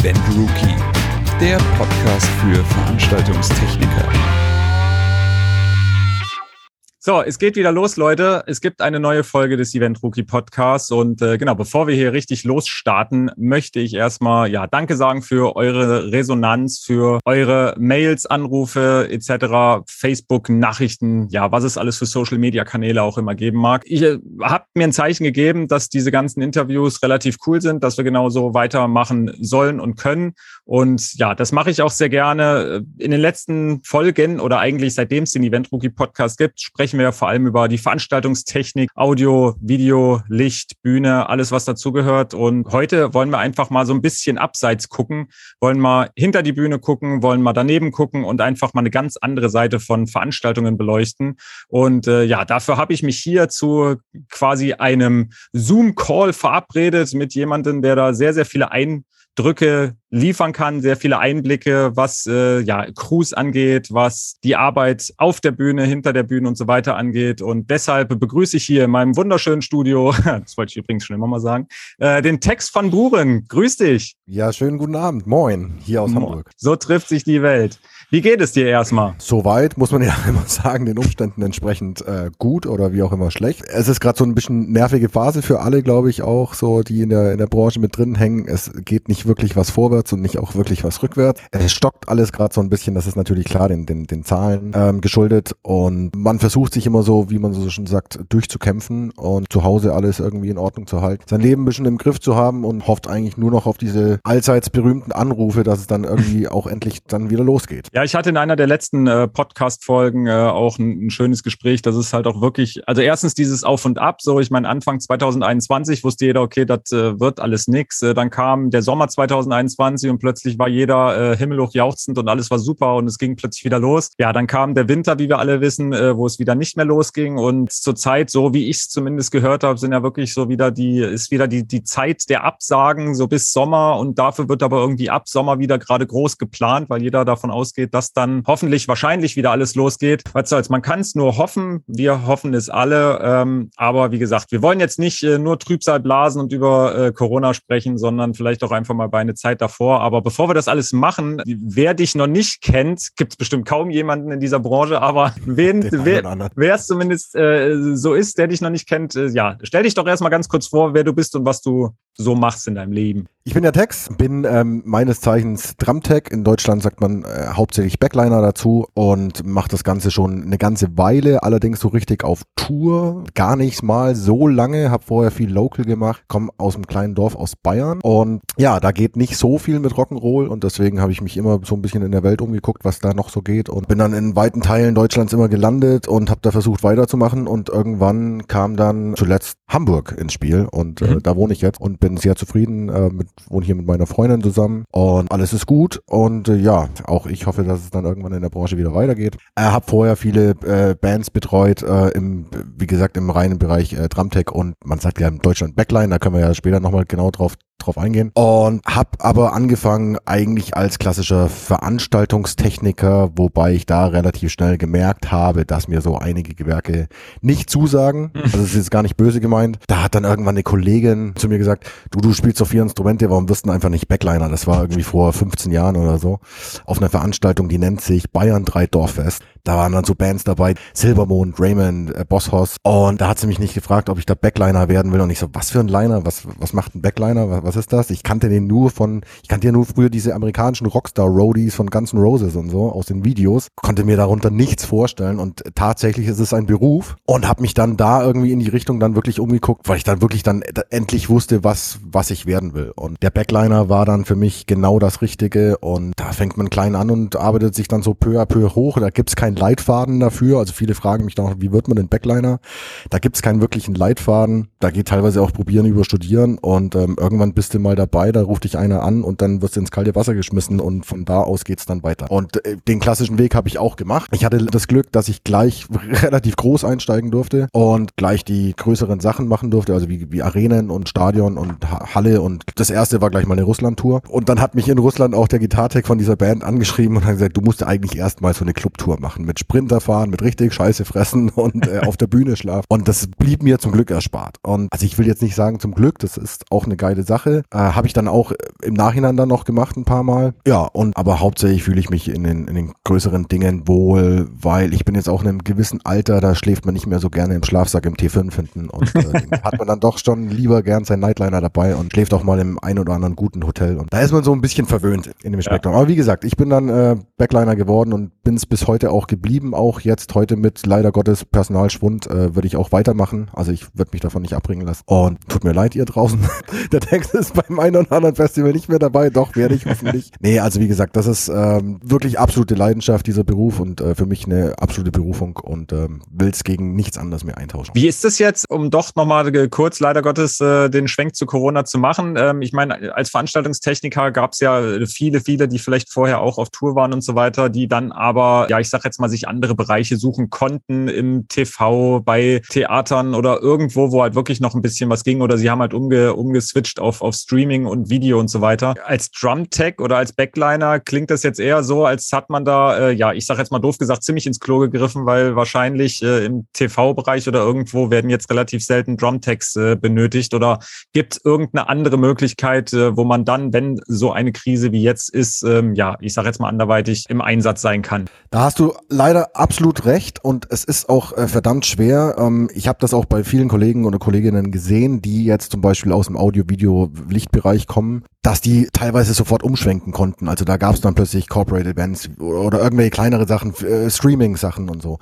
Event Rookie, der Podcast für Veranstaltungstechniker. So, es geht wieder los, Leute. Es gibt eine neue Folge des Event Rookie Podcasts. Und äh, genau, bevor wir hier richtig losstarten, möchte ich erstmal ja Danke sagen für eure Resonanz, für eure Mails, Anrufe etc., Facebook-Nachrichten, ja, was es alles für Social-Media-Kanäle auch immer geben mag. Ich äh, habt mir ein Zeichen gegeben, dass diese ganzen Interviews relativ cool sind, dass wir genauso weitermachen sollen und können. Und ja, das mache ich auch sehr gerne. In den letzten Folgen oder eigentlich seitdem es den Event Rookie Podcast gibt, sprechen sprechen wir vor allem über die Veranstaltungstechnik, Audio, Video, Licht, Bühne, alles, was dazugehört. Und heute wollen wir einfach mal so ein bisschen abseits gucken, wollen mal hinter die Bühne gucken, wollen mal daneben gucken und einfach mal eine ganz andere Seite von Veranstaltungen beleuchten. Und äh, ja, dafür habe ich mich hier zu quasi einem Zoom-Call verabredet mit jemandem, der da sehr, sehr viele ein Drücke liefern kann, sehr viele Einblicke, was äh, ja Crews angeht, was die Arbeit auf der Bühne, hinter der Bühne und so weiter angeht. Und deshalb begrüße ich hier in meinem wunderschönen Studio, das wollte ich übrigens schon immer mal sagen, äh, den Text von Buren. Grüß dich. Ja, schönen guten Abend. Moin, hier aus Moin. Hamburg. So trifft sich die Welt. Wie geht es dir erstmal? Soweit muss man ja immer sagen, den Umständen entsprechend äh, gut oder wie auch immer schlecht. Es ist gerade so ein bisschen nervige Phase für alle, glaube ich, auch so, die in der, in der Branche mit drin hängen. Es geht nicht wirklich was vorwärts und nicht auch wirklich was rückwärts. Es stockt alles gerade so ein bisschen, das ist natürlich klar den, den, den Zahlen ähm, geschuldet und man versucht sich immer so, wie man so schon sagt, durchzukämpfen und zu Hause alles irgendwie in Ordnung zu halten. Sein Leben ein bisschen im Griff zu haben und hofft eigentlich nur noch auf diese allseits berühmten Anrufe, dass es dann irgendwie auch endlich dann wieder losgeht. Ja, ich hatte in einer der letzten äh, Podcast-Folgen äh, auch ein, ein, schönes Gespräch. Das ist halt auch wirklich, also erstens dieses Auf und Ab. So, ich meine, Anfang 2021 wusste jeder, okay, das äh, wird alles nix. Äh, dann kam der Sommer 2021 und plötzlich war jeder äh, himmelhoch jauchzend und alles war super und es ging plötzlich wieder los. Ja, dann kam der Winter, wie wir alle wissen, äh, wo es wieder nicht mehr losging. Und zurzeit, so wie ich es zumindest gehört habe, sind ja wirklich so wieder die, ist wieder die, die Zeit der Absagen, so bis Sommer. Und dafür wird aber irgendwie ab Sommer wieder gerade groß geplant, weil jeder davon ausgeht, dass dann hoffentlich wahrscheinlich wieder alles losgeht. Was soll's, man kann es nur hoffen. Wir hoffen es alle. Ähm, aber wie gesagt, wir wollen jetzt nicht äh, nur Trübsal blasen und über äh, Corona sprechen, sondern vielleicht auch einfach mal bei einer Zeit davor. Aber bevor wir das alles machen, wer dich noch nicht kennt, gibt es bestimmt kaum jemanden in dieser Branche, aber wen, wer es zumindest äh, so ist, der dich noch nicht kennt, äh, ja, stell dich doch erstmal ganz kurz vor, wer du bist und was du so machst in deinem Leben. Ich bin ja Tex, bin ähm, meines Zeichens Drumtech. In Deutschland sagt man äh, hauptsächlich Backliner dazu und mache das Ganze schon eine ganze Weile, allerdings so richtig auf Tour. Gar nicht mal so lange, habe vorher viel Local gemacht, komme aus einem kleinen Dorf aus Bayern und ja, da geht nicht so viel mit Rock'n'Roll und deswegen habe ich mich immer so ein bisschen in der Welt umgeguckt, was da noch so geht und bin dann in weiten Teilen Deutschlands immer gelandet und habe da versucht weiterzumachen und irgendwann kam dann zuletzt Hamburg ins Spiel und äh, mhm. da wohne ich jetzt und bin sehr zufrieden äh, mit wohne hier mit meiner Freundin zusammen und alles ist gut und äh, ja, auch ich hoffe, dass es dann irgendwann in der Branche wieder weitergeht. Ich habe vorher viele äh, Bands betreut, äh, im, wie gesagt, im reinen Bereich äh, Drumtech und man sagt ja in Deutschland Backline, da können wir ja später nochmal genau drauf drauf eingehen. Und habe aber angefangen eigentlich als klassischer Veranstaltungstechniker, wobei ich da relativ schnell gemerkt habe, dass mir so einige Gewerke nicht zusagen. Also das ist jetzt gar nicht böse gemeint. Da hat dann irgendwann eine Kollegin zu mir gesagt, du, du spielst so vier Instrumente, warum wirst du einfach nicht Backliner? Das war irgendwie vor 15 Jahren oder so. Auf einer Veranstaltung, die nennt sich Bayern 3 Dorffest. Da waren dann so Bands dabei, Silbermond, Raymond, äh, Bosshaus. Und da hat sie mich nicht gefragt, ob ich da Backliner werden will. Und ich so, was für ein Liner? Was, was macht ein Backliner? Was, was ist das? Ich kannte den nur von, ich kannte ja nur früher diese amerikanischen Rockstar-Roadies von Guns N' Roses und so aus den Videos. Konnte mir darunter nichts vorstellen. Und tatsächlich ist es ein Beruf. Und habe mich dann da irgendwie in die Richtung dann wirklich umgeguckt, weil ich dann wirklich dann endlich wusste, was, was ich werden will. Und der Backliner war dann für mich genau das Richtige. Und da fängt man klein an und arbeitet sich dann so peu à peu hoch. Da gibt's keinen Leitfaden dafür. Also viele fragen mich dann, wie wird man denn Backliner? Da gibt es keinen wirklichen Leitfaden. Da geht teilweise auch probieren über studieren und ähm, irgendwann bist du mal dabei, da ruft dich einer an und dann wirst du ins kalte Wasser geschmissen und von da aus geht's dann weiter. Und äh, den klassischen Weg habe ich auch gemacht. Ich hatte das Glück, dass ich gleich relativ groß einsteigen durfte und gleich die größeren Sachen machen durfte, also wie, wie Arenen und Stadion und Halle und das erste war gleich mal eine Russland-Tour. Und dann hat mich in Russland auch der Gitartech von dieser Band angeschrieben und hat gesagt, du musst eigentlich erstmal so eine Clubtour machen. Machen, mit Sprinter fahren, mit richtig Scheiße fressen und äh, auf der Bühne schlafen. Und das blieb mir zum Glück erspart. Und also ich will jetzt nicht sagen zum Glück, das ist auch eine geile Sache. Äh, Habe ich dann auch im Nachhinein dann noch gemacht ein paar Mal. Ja, und aber hauptsächlich fühle ich mich in den, in den größeren Dingen wohl, weil ich bin jetzt auch in einem gewissen Alter, da schläft man nicht mehr so gerne im Schlafsack im T5 hinten und äh, hat man dann doch schon lieber gern sein Nightliner dabei und schläft auch mal im ein oder anderen guten Hotel. Und da ist man so ein bisschen verwöhnt in dem Spektrum. Ja. Aber wie gesagt, ich bin dann äh, Backliner geworden und bin es bis heute auch geblieben. Auch jetzt heute mit leider Gottes Personalschwund äh, würde ich auch weitermachen. Also ich würde mich davon nicht abbringen lassen. Und tut mir leid, ihr draußen. Der Text ist beim einen oder anderen Festival nicht mehr dabei. Doch, werde ich hoffentlich. nee, also wie gesagt, das ist ähm, wirklich absolute Leidenschaft, dieser Beruf und äh, für mich eine absolute Berufung und ähm, will es gegen nichts anderes mehr eintauschen. Wie ist es jetzt, um doch nochmal kurz leider Gottes äh, den Schwenk zu Corona zu machen? Ähm, ich meine, als Veranstaltungstechniker gab es ja viele, viele, die vielleicht vorher auch auf Tour waren und so weiter, die dann aber, ja, ich sag jetzt mal, sich andere Bereiche suchen konnten im TV, bei Theatern oder irgendwo, wo halt wirklich noch ein bisschen was ging oder sie haben halt umge umgeswitcht auf, auf Streaming und Video und so weiter. Als Drum-Tech oder als Backliner klingt das jetzt eher so, als hat man da, äh, ja, ich sag jetzt mal doof gesagt, ziemlich ins Klo gegriffen, weil wahrscheinlich äh, im TV-Bereich oder irgendwo werden jetzt relativ selten Drum-Techs äh, benötigt oder gibt irgendeine andere Möglichkeit, äh, wo man dann, wenn so eine Krise wie jetzt ist, ähm, ja, ich sag jetzt mal anderweitig im Einsatz sein kann. Da hast du leider absolut recht und es ist auch äh, verdammt schwer. Ähm, ich habe das auch bei vielen Kollegen oder Kolleginnen gesehen, die jetzt zum Beispiel aus dem Audio-Video-Lichtbereich kommen, dass die teilweise sofort umschwenken konnten. Also da gab es dann plötzlich Corporate Events oder irgendwelche kleinere Sachen, äh, Streaming-Sachen und so.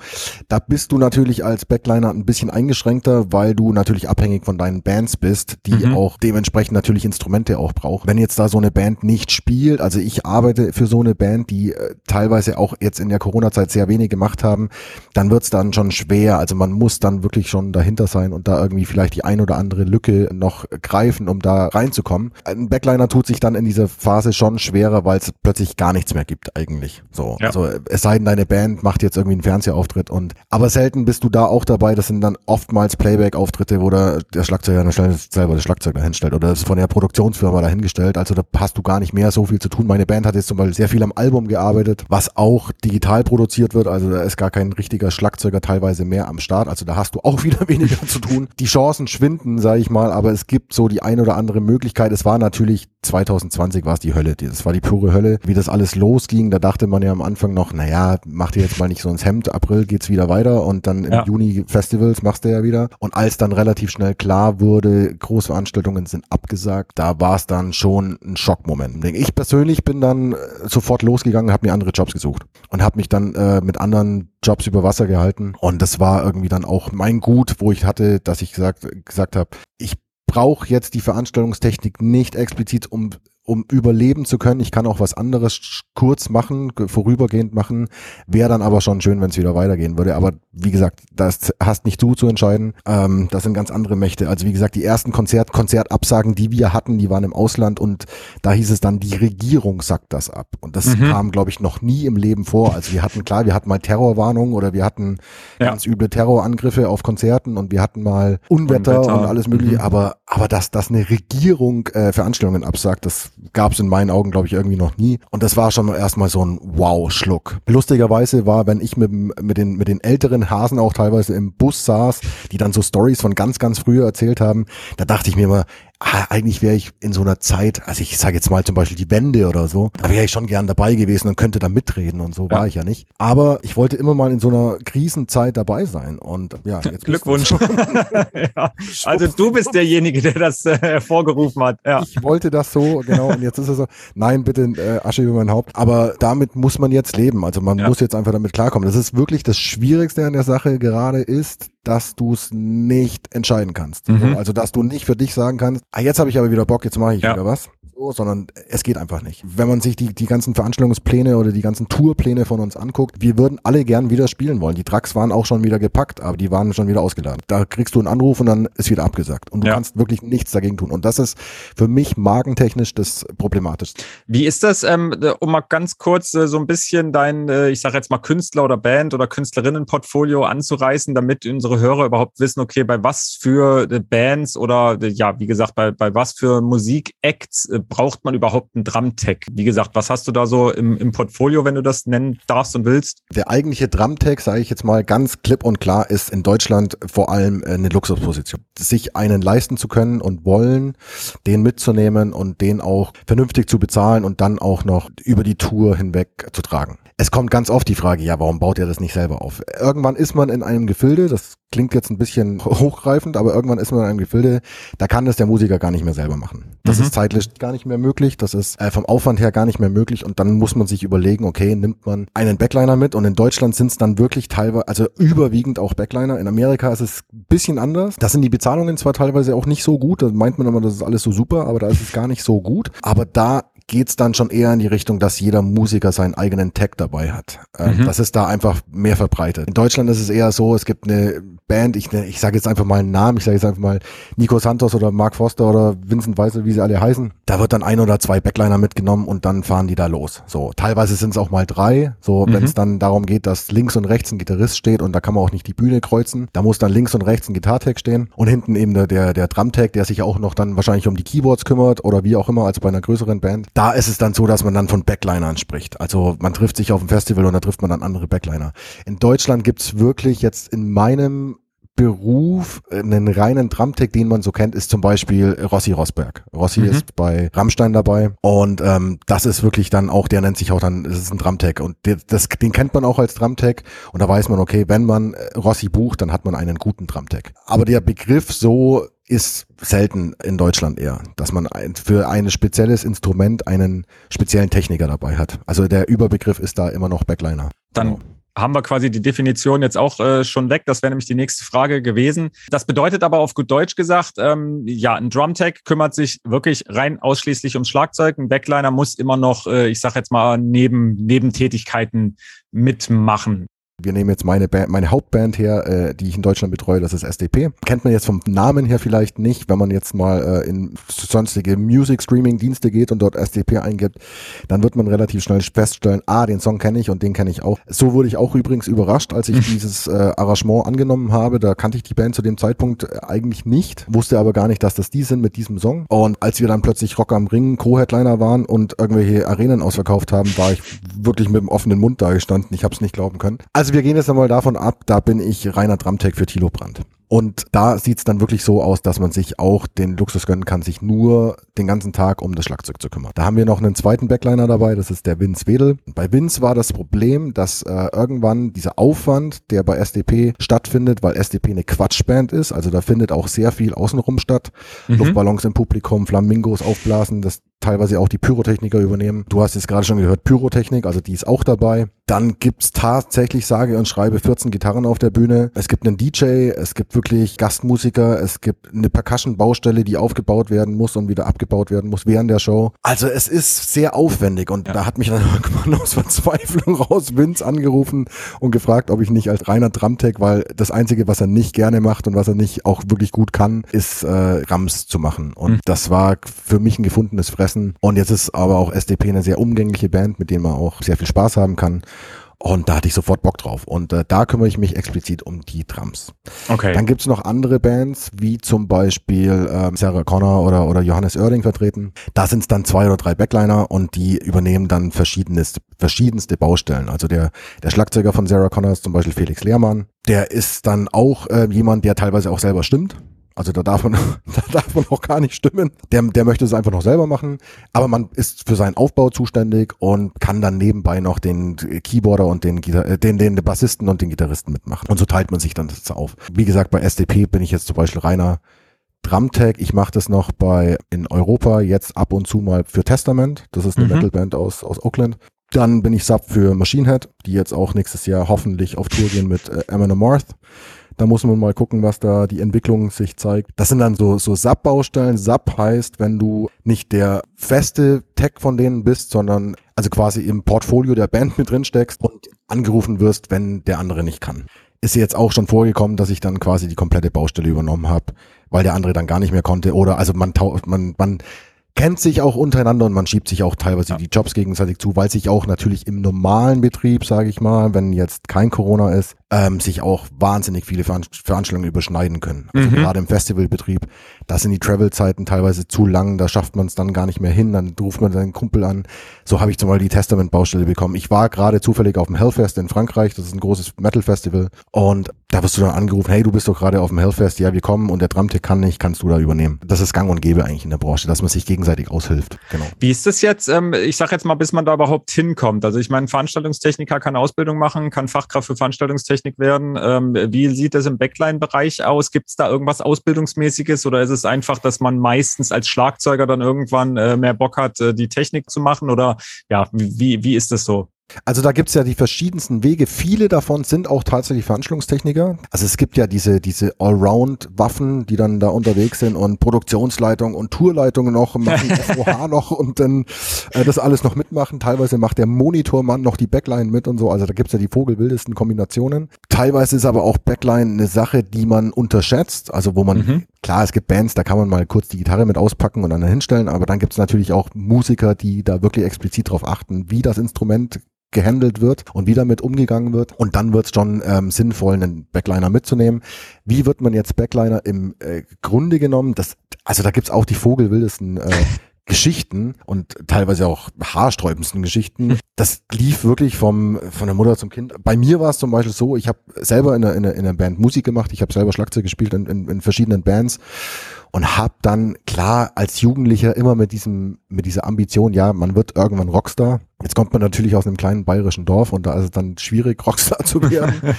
Da bist du natürlich als Backliner ein bisschen eingeschränkter, weil du natürlich abhängig von deinen Bands bist, die mhm. auch dementsprechend natürlich Instrumente auch brauchen. Wenn jetzt da so eine Band nicht spielt, also ich arbeite für so eine Band, die äh, teilweise auch jetzt in der Corona-Zeit sehr wenig gemacht haben, dann wird's dann schon schwer. Also man muss dann wirklich schon dahinter sein und da irgendwie vielleicht die ein oder andere Lücke noch greifen, um da reinzukommen. Ein Backliner tut sich dann in dieser Phase schon schwerer, weil es plötzlich gar nichts mehr gibt eigentlich. So, ja. also es sei denn, deine Band macht jetzt irgendwie einen Fernsehauftritt und aber selten bist du da auch dabei. Das sind dann oftmals Playback-Auftritte, wo der, der Schlagzeuger selber das Schlagzeug dahinstellt oder das ist von der Produktionsfirma dahingestellt. Also da hast du gar nicht mehr so viel zu tun. Meine Band hat jetzt zum Beispiel sehr viel am Album gearbeitet, was auch digital produziert wird. Also da ist gar kein richtiger Schlagzeuger teilweise mehr am Start. Also da hast du auch wieder weniger zu tun. Die Chancen schwinden, sage ich mal, aber es gibt so die ein oder andere Möglichkeit. Es war natürlich 2020 war es die Hölle. Das war die pure Hölle. Wie das alles losging, da dachte man ja am Anfang noch, naja, mach dir jetzt mal nicht so ins Hemd. April geht's wieder weiter und dann im ja. Juni Festivals machst du ja wieder. Und als dann relativ schnell klar wurde, Großveranstaltungen sind abgesagt, da war es dann schon ein Schockmoment. Ich persönlich bin dann äh, sofort losgegangen, habe mir andere Jobs gesucht und habe mich dann äh, mit anderen Jobs über Wasser gehalten. Und das war irgendwie dann auch mein Gut, wo ich hatte, dass ich gesagt, gesagt habe, ich brauche jetzt die Veranstaltungstechnik nicht explizit, um um überleben zu können. Ich kann auch was anderes kurz machen, vorübergehend machen. Wäre dann aber schon schön, wenn es wieder weitergehen würde. Aber wie gesagt, das hast nicht du zu entscheiden. Ähm, das sind ganz andere Mächte. Also wie gesagt, die ersten Konzert, Konzertabsagen, die wir hatten, die waren im Ausland und da hieß es dann, die Regierung sagt das ab. Und das mhm. kam, glaube ich, noch nie im Leben vor. Also wir hatten klar, wir hatten mal Terrorwarnungen oder wir hatten ja. ganz üble Terrorangriffe auf Konzerten und wir hatten mal Unwetter, Unwetter. und alles mögliche. Mhm. Aber aber dass, dass eine Regierung äh, Veranstaltungen absagt, das gab es in meinen Augen, glaube ich, irgendwie noch nie. Und das war schon erstmal so ein Wow-Schluck. Lustigerweise war, wenn ich mit, mit, den, mit den älteren Hasen auch teilweise im Bus saß, die dann so Stories von ganz, ganz früher erzählt haben, da dachte ich mir immer, eigentlich wäre ich in so einer Zeit, also ich sage jetzt mal zum Beispiel die Wende oder so, da wäre ich schon gern dabei gewesen und könnte da mitreden und so ja. war ich ja nicht. Aber ich wollte immer mal in so einer Krisenzeit dabei sein und ja. Jetzt Glückwunsch. ja. Also du bist derjenige, der das äh, hervorgerufen hat. Ja. Ich wollte das so, genau, und jetzt ist es so, nein, bitte äh, Asche über mein Haupt. Aber damit muss man jetzt leben. Also man muss jetzt einfach damit klarkommen. Das ist wirklich das Schwierigste an der Sache gerade ist, dass du es nicht entscheiden kannst. Mhm. Also dass du nicht für dich sagen kannst, ah, jetzt habe ich aber wieder Bock, jetzt mache ich ja. wieder was so, sondern es geht einfach nicht. Wenn man sich die, die ganzen Veranstaltungspläne oder die ganzen Tourpläne von uns anguckt, wir würden alle gern wieder spielen wollen. Die Trucks waren auch schon wieder gepackt, aber die waren schon wieder ausgeladen. Da kriegst du einen Anruf und dann ist wieder abgesagt. Und du ja. kannst wirklich nichts dagegen tun. Und das ist für mich magentechnisch das Problematischste. Wie ist das, ähm, um mal ganz kurz äh, so ein bisschen dein, äh, ich sage jetzt mal Künstler oder Band oder Künstlerinnenportfolio anzureißen, damit unsere Hörer überhaupt wissen, okay, bei was für äh, Bands oder äh, ja, wie gesagt, bei, bei was für Musikacts braucht man überhaupt einen Drumtech? Wie gesagt, was hast du da so im, im Portfolio, wenn du das nennen darfst und willst? Der eigentliche Drumtech, sage ich jetzt mal ganz klipp und klar, ist in Deutschland vor allem eine Luxusposition. Sich einen leisten zu können und wollen, den mitzunehmen und den auch vernünftig zu bezahlen und dann auch noch über die Tour hinweg zu tragen. Es kommt ganz oft die Frage, ja, warum baut ihr das nicht selber auf? Irgendwann ist man in einem Gefilde, das klingt jetzt ein bisschen hochgreifend, aber irgendwann ist man in einem Gefilde, da kann das der Musiker gar nicht mehr selber machen. Das mhm. ist zeitlich gar nicht mehr möglich, das ist äh, vom Aufwand her gar nicht mehr möglich und dann muss man sich überlegen, okay, nimmt man einen Backliner mit und in Deutschland sind es dann wirklich teilweise, also überwiegend auch Backliner. In Amerika ist es ein bisschen anders. Da sind die Bezahlungen zwar teilweise auch nicht so gut, da meint man immer, das ist alles so super, aber da ist es gar nicht so gut. Aber da geht's dann schon eher in die Richtung, dass jeder Musiker seinen eigenen Tag dabei hat. Ähm, mhm. Das ist da einfach mehr verbreitet. In Deutschland ist es eher so, es gibt eine Band, ich, ich sage jetzt einfach mal einen Namen, ich sage jetzt einfach mal Nico Santos oder Mark Foster oder Vincent Weißel, wie sie alle heißen. Da wird dann ein oder zwei Backliner mitgenommen und dann fahren die da los. So, teilweise sind es auch mal drei. So, mhm. wenn es dann darum geht, dass links und rechts ein Gitarrist steht und da kann man auch nicht die Bühne kreuzen. Da muss dann links und rechts ein Gitartag stehen und hinten eben der, der, der Drumtag, der sich auch noch dann wahrscheinlich um die Keyboards kümmert oder wie auch immer, als bei einer größeren Band da ist es dann so, dass man dann von Backlinern spricht. Also man trifft sich auf dem Festival und da trifft man dann andere Backliner. In Deutschland gibt's wirklich jetzt in meinem Beruf, einen reinen Drumtech, den man so kennt, ist zum Beispiel Rossi Rosberg. Rossi mhm. ist bei Rammstein dabei und ähm, das ist wirklich dann auch, der nennt sich auch dann, das ist ein Drumtech und der, das, den kennt man auch als Drumtech und da weiß man, okay, wenn man Rossi bucht, dann hat man einen guten Drumtech. Aber der Begriff so ist selten in Deutschland eher, dass man für ein spezielles Instrument einen speziellen Techniker dabei hat. Also der Überbegriff ist da immer noch Backliner. Dann genau. haben wir quasi die Definition jetzt auch äh, schon weg. Das wäre nämlich die nächste Frage gewesen. Das bedeutet aber auf gut Deutsch gesagt, ähm, ja, ein Drumtech kümmert sich wirklich rein ausschließlich ums Schlagzeug. Ein Backliner muss immer noch, äh, ich sag jetzt mal, neben Nebentätigkeiten mitmachen. Wir nehmen jetzt meine Band, meine Hauptband her, äh, die ich in Deutschland betreue, das ist SDP. Kennt man jetzt vom Namen her vielleicht nicht, wenn man jetzt mal äh, in sonstige Music Streaming Dienste geht und dort SDP eingibt, dann wird man relativ schnell feststellen, ah, den Song kenne ich und den kenne ich auch. So wurde ich auch übrigens überrascht, als ich dieses äh, Arrangement angenommen habe. Da kannte ich die Band zu dem Zeitpunkt äh, eigentlich nicht, wusste aber gar nicht, dass das die sind mit diesem Song. Und als wir dann plötzlich Rock am Ring Co-Headliner waren und irgendwelche Arenen ausverkauft haben, war ich wirklich mit dem offenen Mund da gestanden. Ich habe es nicht glauben können. Also also wir gehen jetzt einmal davon ab, da bin ich reiner Drumtech für Tilo Brandt. Und da sieht's dann wirklich so aus, dass man sich auch den Luxus gönnen kann, sich nur den ganzen Tag um das Schlagzeug zu kümmern. Da haben wir noch einen zweiten Backliner dabei, das ist der Vince Wedel. Bei Vince war das Problem, dass äh, irgendwann dieser Aufwand, der bei SDP stattfindet, weil SDP eine Quatschband ist, also da findet auch sehr viel außenrum statt. Mhm. Luftballons im Publikum, Flamingos aufblasen, das teilweise auch die Pyrotechniker übernehmen. Du hast jetzt gerade schon gehört, Pyrotechnik, also die ist auch dabei. Dann gibt's tatsächlich, sage und schreibe, 14 Gitarren auf der Bühne. Es gibt einen DJ, es gibt wirklich Gastmusiker, es gibt eine Percussion-Baustelle, die aufgebaut werden muss und wieder abgebaut werden muss während der Show. Also es ist sehr aufwendig und ja. da hat mich dann irgendwann aus Verzweiflung raus Vince angerufen und gefragt, ob ich nicht als reiner Drumtech, weil das Einzige, was er nicht gerne macht und was er nicht auch wirklich gut kann, ist äh, Rams zu machen. Und mhm. das war für mich ein gefundenes Fressen. Und jetzt ist aber auch SDP eine sehr umgängliche Band, mit der man auch sehr viel Spaß haben kann. Und da hatte ich sofort Bock drauf. Und äh, da kümmere ich mich explizit um die Drums. Okay. Dann gibt's noch andere Bands, wie zum Beispiel ähm, Sarah Connor oder, oder Johannes Oerding vertreten. Da sind es dann zwei oder drei Backliner und die übernehmen dann verschiedenes, verschiedenste Baustellen. Also der, der Schlagzeuger von Sarah Connor ist zum Beispiel Felix Lehrmann. Der ist dann auch äh, jemand, der teilweise auch selber stimmt. Also da darf man, da darf man auch gar nicht stimmen. Der, der möchte es einfach noch selber machen. Aber man ist für seinen Aufbau zuständig und kann dann nebenbei noch den Keyboarder und den, äh, den, den Bassisten und den Gitarristen mitmachen. Und so teilt man sich dann das auf. Wie gesagt, bei SDP bin ich jetzt zum Beispiel reiner Drumtag. Ich mache das noch bei in Europa jetzt ab und zu mal für Testament. Das ist eine mhm. Metalband aus, aus Oakland. Dann bin ich Sub für Machine Head, die jetzt auch nächstes Jahr hoffentlich auf Tour gehen mit äh, Amon Amarth. Da muss man mal gucken, was da die Entwicklung sich zeigt. Das sind dann so, so SAP-Baustellen. SAP heißt, wenn du nicht der feste Tech von denen bist, sondern also quasi im Portfolio der Band mit drin steckst und angerufen wirst, wenn der andere nicht kann. Ist jetzt auch schon vorgekommen, dass ich dann quasi die komplette Baustelle übernommen habe, weil der andere dann gar nicht mehr konnte. Oder also man, man, man kennt sich auch untereinander und man schiebt sich auch teilweise ja. die Jobs gegenseitig zu, weil sich auch natürlich im normalen Betrieb, sage ich mal, wenn jetzt kein Corona ist, ähm, sich auch wahnsinnig viele Veran Veranstaltungen überschneiden können. Also mhm. gerade im Festivalbetrieb, da sind die Travel-Zeiten teilweise zu lang, da schafft man es dann gar nicht mehr hin, dann ruft man seinen Kumpel an. So habe ich zum Beispiel die Testament-Baustelle bekommen. Ich war gerade zufällig auf dem Hellfest in Frankreich, das ist ein großes Metal-Festival und da wirst du dann angerufen, hey, du bist doch gerade auf dem Hellfest, ja, wir kommen und der Drumtech kann nicht, kannst du da übernehmen. Das ist gang und gäbe eigentlich in der Branche, dass man sich gegenseitig aushilft. Genau. Wie ist das jetzt, ähm, ich sage jetzt mal, bis man da überhaupt hinkommt? Also ich meine, Veranstaltungstechniker kann Ausbildung machen, kann Fachkraft für Veranstaltungstechnik werden. Ähm, wie sieht das im Backline-Bereich aus? Gibt es da irgendwas Ausbildungsmäßiges oder ist es einfach, dass man meistens als Schlagzeuger dann irgendwann äh, mehr Bock hat, äh, die Technik zu machen? Oder ja, wie, wie ist das so? Also da gibt's ja die verschiedensten Wege. Viele davon sind auch tatsächlich Veranstaltungstechniker. Also es gibt ja diese, diese Allround-Waffen, die dann da unterwegs sind und Produktionsleitung und Tourleitung noch, machen FOH noch und dann äh, das alles noch mitmachen. Teilweise macht der Monitormann noch die Backline mit und so. Also da gibt's ja die vogelwildesten Kombinationen. Teilweise ist aber auch Backline eine Sache, die man unterschätzt. Also wo man, mhm. klar, es gibt Bands, da kann man mal kurz die Gitarre mit auspacken und dann hinstellen, aber dann gibt's natürlich auch Musiker, die da wirklich explizit drauf achten, wie das Instrument gehandelt wird und wie damit umgegangen wird. Und dann wird es schon ähm, sinnvoll, einen Backliner mitzunehmen. Wie wird man jetzt Backliner im äh, Grunde genommen? Das, also da gibt's auch die vogelwildesten äh, Geschichten und teilweise auch haarsträubendsten Geschichten. Das lief wirklich vom von der Mutter zum Kind. Bei mir war es zum Beispiel so, ich habe selber in einer, in, einer, in einer Band Musik gemacht, ich habe selber Schlagzeug gespielt in, in, in verschiedenen Bands und habe dann klar als Jugendlicher immer mit diesem mit dieser Ambition, ja, man wird irgendwann Rockstar. Jetzt kommt man natürlich aus einem kleinen bayerischen Dorf und da ist es dann schwierig Rockstar zu werden.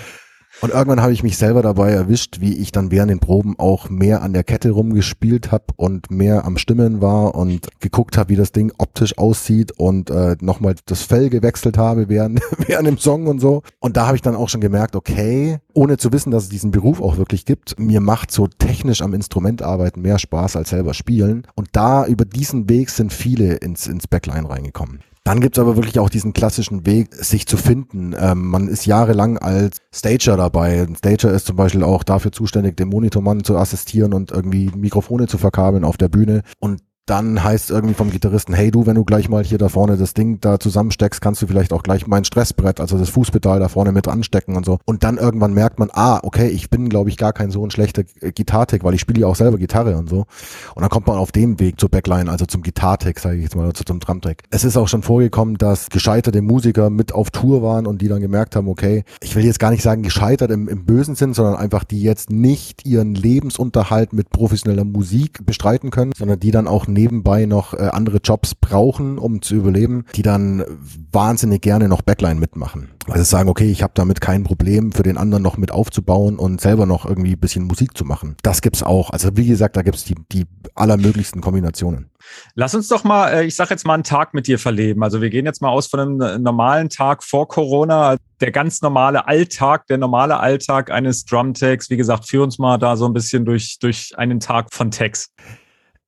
Und irgendwann habe ich mich selber dabei erwischt, wie ich dann während den Proben auch mehr an der Kette rumgespielt habe und mehr am Stimmen war und geguckt habe, wie das Ding optisch aussieht und äh, nochmal das Fell gewechselt habe während, während dem Song und so. Und da habe ich dann auch schon gemerkt, okay, ohne zu wissen, dass es diesen Beruf auch wirklich gibt, mir macht so technisch am Instrument arbeiten mehr Spaß als selber spielen. Und da über diesen Weg sind viele ins, ins Backline reingekommen. Dann gibt's aber wirklich auch diesen klassischen Weg, sich zu finden. Ähm, man ist jahrelang als Stager dabei. Ein Stager ist zum Beispiel auch dafür zuständig, dem Monitormann zu assistieren und irgendwie Mikrofone zu verkabeln auf der Bühne. Und dann heißt irgendwie vom Gitarristen, hey du, wenn du gleich mal hier da vorne das Ding da zusammensteckst, kannst du vielleicht auch gleich mein Stressbrett, also das Fußpedal da vorne mit anstecken und so. Und dann irgendwann merkt man, ah, okay, ich bin, glaube ich, gar kein so ein schlechter Gitartech, weil ich spiele ja auch selber Gitarre und so. Und dann kommt man auf dem Weg zur Backline, also zum Gitartech, sage ich jetzt mal, oder zum Drumtech. Es ist auch schon vorgekommen, dass gescheiterte Musiker mit auf Tour waren und die dann gemerkt haben, okay, ich will jetzt gar nicht sagen gescheitert im, im bösen Sinn, sondern einfach die jetzt nicht ihren Lebensunterhalt mit professioneller Musik bestreiten können, sondern die dann auch nebenbei noch äh, andere Jobs brauchen, um zu überleben, die dann wahnsinnig gerne noch Backline mitmachen. Also sagen, okay, ich habe damit kein Problem, für den anderen noch mit aufzubauen und selber noch irgendwie ein bisschen Musik zu machen. Das gibt's auch. Also wie gesagt, da gibt's die, die allermöglichsten Kombinationen. Lass uns doch mal, äh, ich sag jetzt mal, einen Tag mit dir verleben. Also wir gehen jetzt mal aus von einem äh, normalen Tag vor Corona, der ganz normale Alltag, der normale Alltag eines Drumtags. Wie gesagt, führ uns mal da so ein bisschen durch, durch einen Tag von Tags.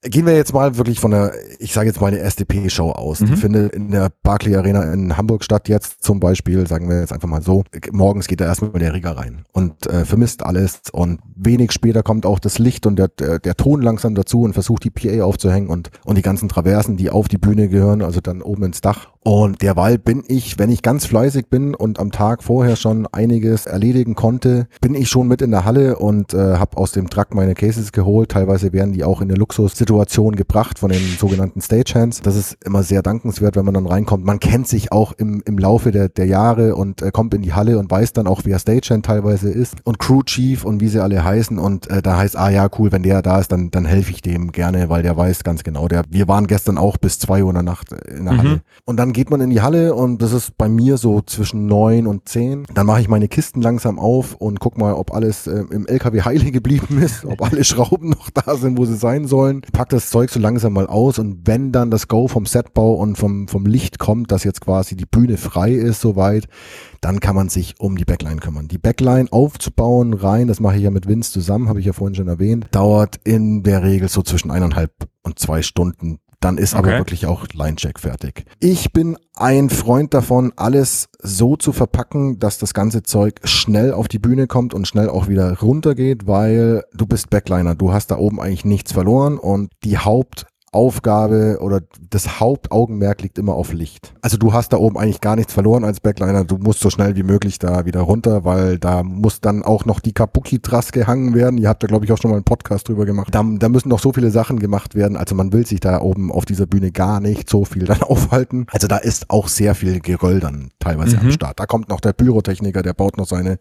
Gehen wir jetzt mal wirklich von der, ich sage jetzt mal eine SDP-Show aus. Mhm. Die findet in der Barclay Arena in Hamburg statt. Jetzt zum Beispiel, sagen wir jetzt einfach mal so, morgens geht da erstmal der Rigger rein und äh, vermisst alles und wenig später kommt auch das Licht und der, der, der Ton langsam dazu und versucht die PA aufzuhängen und, und die ganzen Traversen, die auf die Bühne gehören, also dann oben ins Dach. Und derweil bin ich, wenn ich ganz fleißig bin und am Tag vorher schon einiges erledigen konnte, bin ich schon mit in der Halle und äh, habe aus dem Truck meine Cases geholt. Teilweise werden die auch in der Luxussituation gebracht von den sogenannten Stagehands. Das ist immer sehr dankenswert, wenn man dann reinkommt. Man kennt sich auch im, im Laufe der, der Jahre und äh, kommt in die Halle und weiß dann auch, wer Stagehand teilweise ist und Crew Chief und wie sie alle heißen. Und äh, da heißt, ah ja, cool, wenn der da ist, dann, dann helfe ich dem gerne, weil der weiß ganz genau. Der, wir waren gestern auch bis zwei Uhr in der Nacht in der mhm. Halle. Und dann geht man in die Halle und das ist bei mir so zwischen neun und zehn. Dann mache ich meine Kisten langsam auf und guck mal, ob alles äh, im LKW heile geblieben ist, ob alle Schrauben noch da sind, wo sie sein sollen. Pack das Zeug so langsam mal aus und wenn dann das Go vom Setbau und vom, vom Licht kommt, dass jetzt quasi die Bühne frei ist soweit, dann kann man sich um die Backline kümmern. Die Backline aufzubauen rein, das mache ich ja mit Vince zusammen, habe ich ja vorhin schon erwähnt, dauert in der Regel so zwischen eineinhalb und zwei Stunden dann ist okay. aber wirklich auch Line-Check fertig. Ich bin ein Freund davon, alles so zu verpacken, dass das ganze Zeug schnell auf die Bühne kommt und schnell auch wieder runtergeht, weil du bist Backliner. Du hast da oben eigentlich nichts verloren und die Haupt Hauptaufgabe oder das Hauptaugenmerk liegt immer auf Licht. Also du hast da oben eigentlich gar nichts verloren als Backliner. Du musst so schnell wie möglich da wieder runter, weil da muss dann auch noch die Kabuki-Trass gehangen werden. Ihr habt da, glaube ich, auch schon mal einen Podcast drüber gemacht. Da, da müssen noch so viele Sachen gemacht werden. Also man will sich da oben auf dieser Bühne gar nicht so viel dann aufhalten. Also da ist auch sehr viel Geröll dann teilweise mhm. am Start. Da kommt noch der Pyrotechniker, der baut noch seine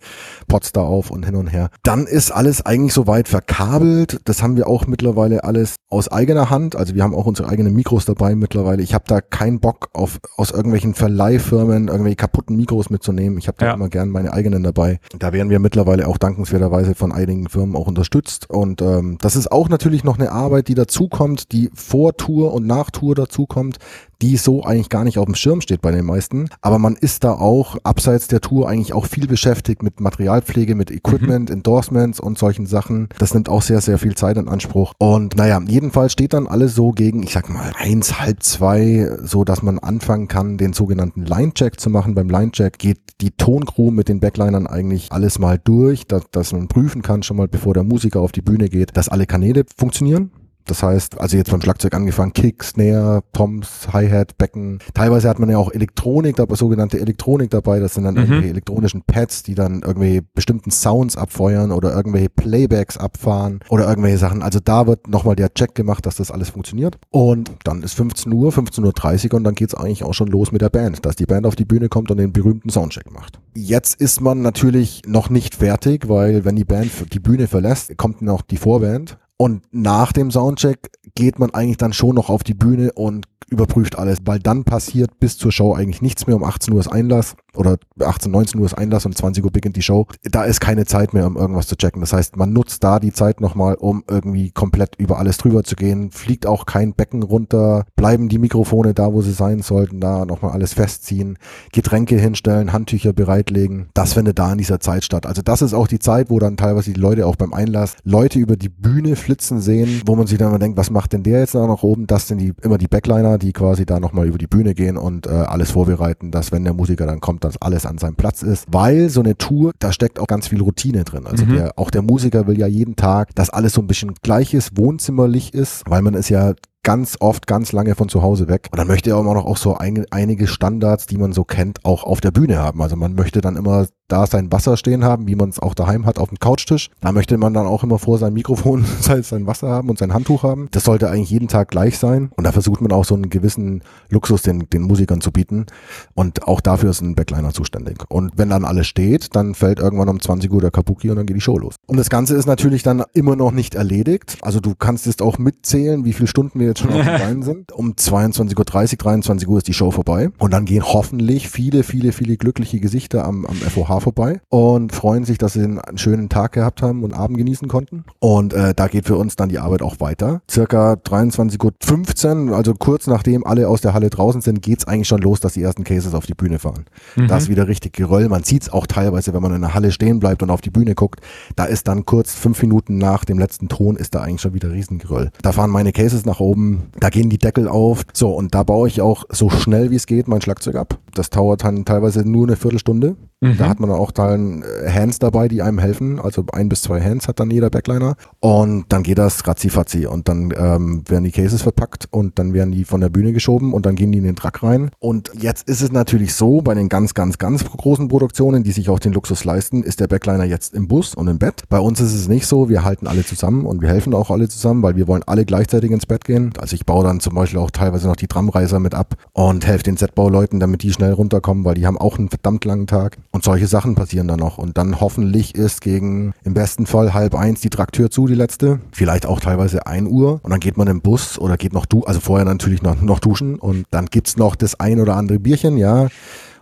Pots da auf und hin und her. Dann ist alles eigentlich soweit verkabelt. Das haben wir auch mittlerweile alles aus eigener Hand. Also wir haben auch unsere eigenen Mikros dabei mittlerweile. Ich habe da keinen Bock auf aus irgendwelchen Verleihfirmen irgendwelche kaputten Mikros mitzunehmen. Ich habe da ja. immer gern meine eigenen dabei. Da werden wir mittlerweile auch dankenswerterweise von einigen Firmen auch unterstützt. Und ähm, das ist auch natürlich noch eine Arbeit, die dazukommt, die vor Tour und nach Tour dazukommt, die so eigentlich gar nicht auf dem Schirm steht bei den meisten. Aber man ist da auch abseits der Tour eigentlich auch viel beschäftigt mit Materialpflege, mit Equipment, mhm. Endorsements und solchen Sachen. Das nimmt auch sehr, sehr viel Zeit in Anspruch. Und naja, jedenfalls steht dann alles so gegen, ich sag mal, eins, halb zwei, so dass man anfangen kann, den sogenannten Line-Check zu machen. Beim Line-Check geht die Toncrew mit den Backlinern eigentlich alles mal durch, dass, dass man prüfen kann, schon mal bevor der Musiker auf die Bühne geht, dass alle Kanäle funktionieren. Das heißt, also jetzt beim Schlagzeug angefangen, Kick, Snare, Toms, Hi-Hat, Becken. Teilweise hat man ja auch Elektronik, dabei, sogenannte Elektronik dabei. Das sind dann mhm. irgendwelche elektronischen Pads, die dann irgendwelche bestimmten Sounds abfeuern oder irgendwelche Playbacks abfahren oder irgendwelche Sachen. Also da wird nochmal der Check gemacht, dass das alles funktioniert. Und dann ist 15 Uhr, 15.30 Uhr und dann geht's eigentlich auch schon los mit der Band, dass die Band auf die Bühne kommt und den berühmten Soundcheck macht. Jetzt ist man natürlich noch nicht fertig, weil wenn die Band die Bühne verlässt, kommt noch die Vorband und nach dem Soundcheck geht man eigentlich dann schon noch auf die Bühne und überprüft alles, weil dann passiert bis zur Show eigentlich nichts mehr. Um 18 Uhr ist Einlass oder 18, 19 Uhr ist Einlass und 20 Uhr beginnt die Show. Da ist keine Zeit mehr, um irgendwas zu checken. Das heißt, man nutzt da die Zeit nochmal, um irgendwie komplett über alles drüber zu gehen. Fliegt auch kein Becken runter, bleiben die Mikrofone da, wo sie sein sollten, da nochmal alles festziehen, Getränke hinstellen, Handtücher bereitlegen. Das findet da in dieser Zeit statt. Also das ist auch die Zeit, wo dann teilweise die Leute auch beim Einlass Leute über die Bühne flitzen sehen, wo man sich dann immer denkt, was macht denn der jetzt da noch oben? Das sind die immer die Backliner, die quasi da nochmal über die Bühne gehen und äh, alles vorbereiten, dass wenn der Musiker dann kommt, dass alles an seinem Platz ist. Weil so eine Tour, da steckt auch ganz viel Routine drin. Also mhm. der, auch der Musiker will ja jeden Tag, dass alles so ein bisschen gleiches, wohnzimmerlich ist, weil man ist ja ganz oft ganz lange von zu Hause weg. Und dann möchte er auch noch auch so ein, einige Standards, die man so kennt, auch auf der Bühne haben. Also man möchte dann immer da sein Wasser stehen haben, wie man es auch daheim hat auf dem Couchtisch. Da möchte man dann auch immer vor seinem Mikrofon sein Wasser haben und sein Handtuch haben. Das sollte eigentlich jeden Tag gleich sein. Und da versucht man auch so einen gewissen Luxus den, den Musikern zu bieten. Und auch dafür ist ein Backliner zuständig. Und wenn dann alles steht, dann fällt irgendwann um 20 Uhr der Kabuki und dann geht die Show los. Und das Ganze ist natürlich dann immer noch nicht erledigt. Also du kannst jetzt auch mitzählen, wie viele Stunden wir jetzt schon auf den Beinen sind. Um 22.30 Uhr, 23 Uhr ist die Show vorbei. Und dann gehen hoffentlich viele, viele, viele glückliche Gesichter am, am FOH vorbei und freuen sich, dass sie einen schönen Tag gehabt haben und Abend genießen konnten. Und äh, da geht für uns dann die Arbeit auch weiter. Circa 23.15 Uhr, also kurz nachdem alle aus der Halle draußen sind, geht's eigentlich schon los, dass die ersten Cases auf die Bühne fahren. Mhm. Da ist wieder richtig Geröll. Man sieht's auch teilweise, wenn man in der Halle stehen bleibt und auf die Bühne guckt. Da ist dann kurz fünf Minuten nach dem letzten Ton ist da eigentlich schon wieder Riesengeröll. Da fahren meine Cases nach oben, da gehen die Deckel auf. So, und da baue ich auch so schnell wie es geht mein Schlagzeug ab. Das dauert dann teilweise nur eine Viertelstunde. Mhm. Da hat man auch dann äh, Hands dabei, die einem helfen. Also ein bis zwei Hands hat dann jeder Backliner. Und dann geht das ratzi-fatzi. Und dann ähm, werden die Cases verpackt und dann werden die von der Bühne geschoben und dann gehen die in den Truck rein. Und jetzt ist es natürlich so, bei den ganz, ganz, ganz großen Produktionen, die sich auch den Luxus leisten, ist der Backliner jetzt im Bus und im Bett. Bei uns ist es nicht so. Wir halten alle zusammen und wir helfen auch alle zusammen, weil wir wollen alle gleichzeitig ins Bett gehen. Also ich baue dann zum Beispiel auch teilweise noch die Tramreiser mit ab und helfe den Z-Bauleuten, damit die schnell runterkommen, weil die haben auch einen verdammt langen Tag. Und solche Sachen passieren dann noch. Und dann hoffentlich ist gegen im besten Fall halb eins die Traktür zu, die letzte. Vielleicht auch teilweise ein Uhr. Und dann geht man im Bus oder geht noch du, also vorher natürlich noch, noch duschen. Und dann gibt's noch das ein oder andere Bierchen, ja.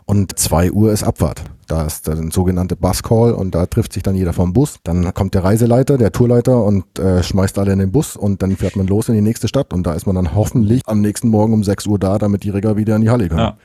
Und zwei Uhr ist Abfahrt. Da ist ein sogenannte Buscall und da trifft sich dann jeder vom Bus. Dann kommt der Reiseleiter, der Tourleiter und äh, schmeißt alle in den Bus und dann fährt man los in die nächste Stadt und da ist man dann hoffentlich am nächsten Morgen um 6 Uhr da, damit die Rigger wieder in die Halle können. Ja.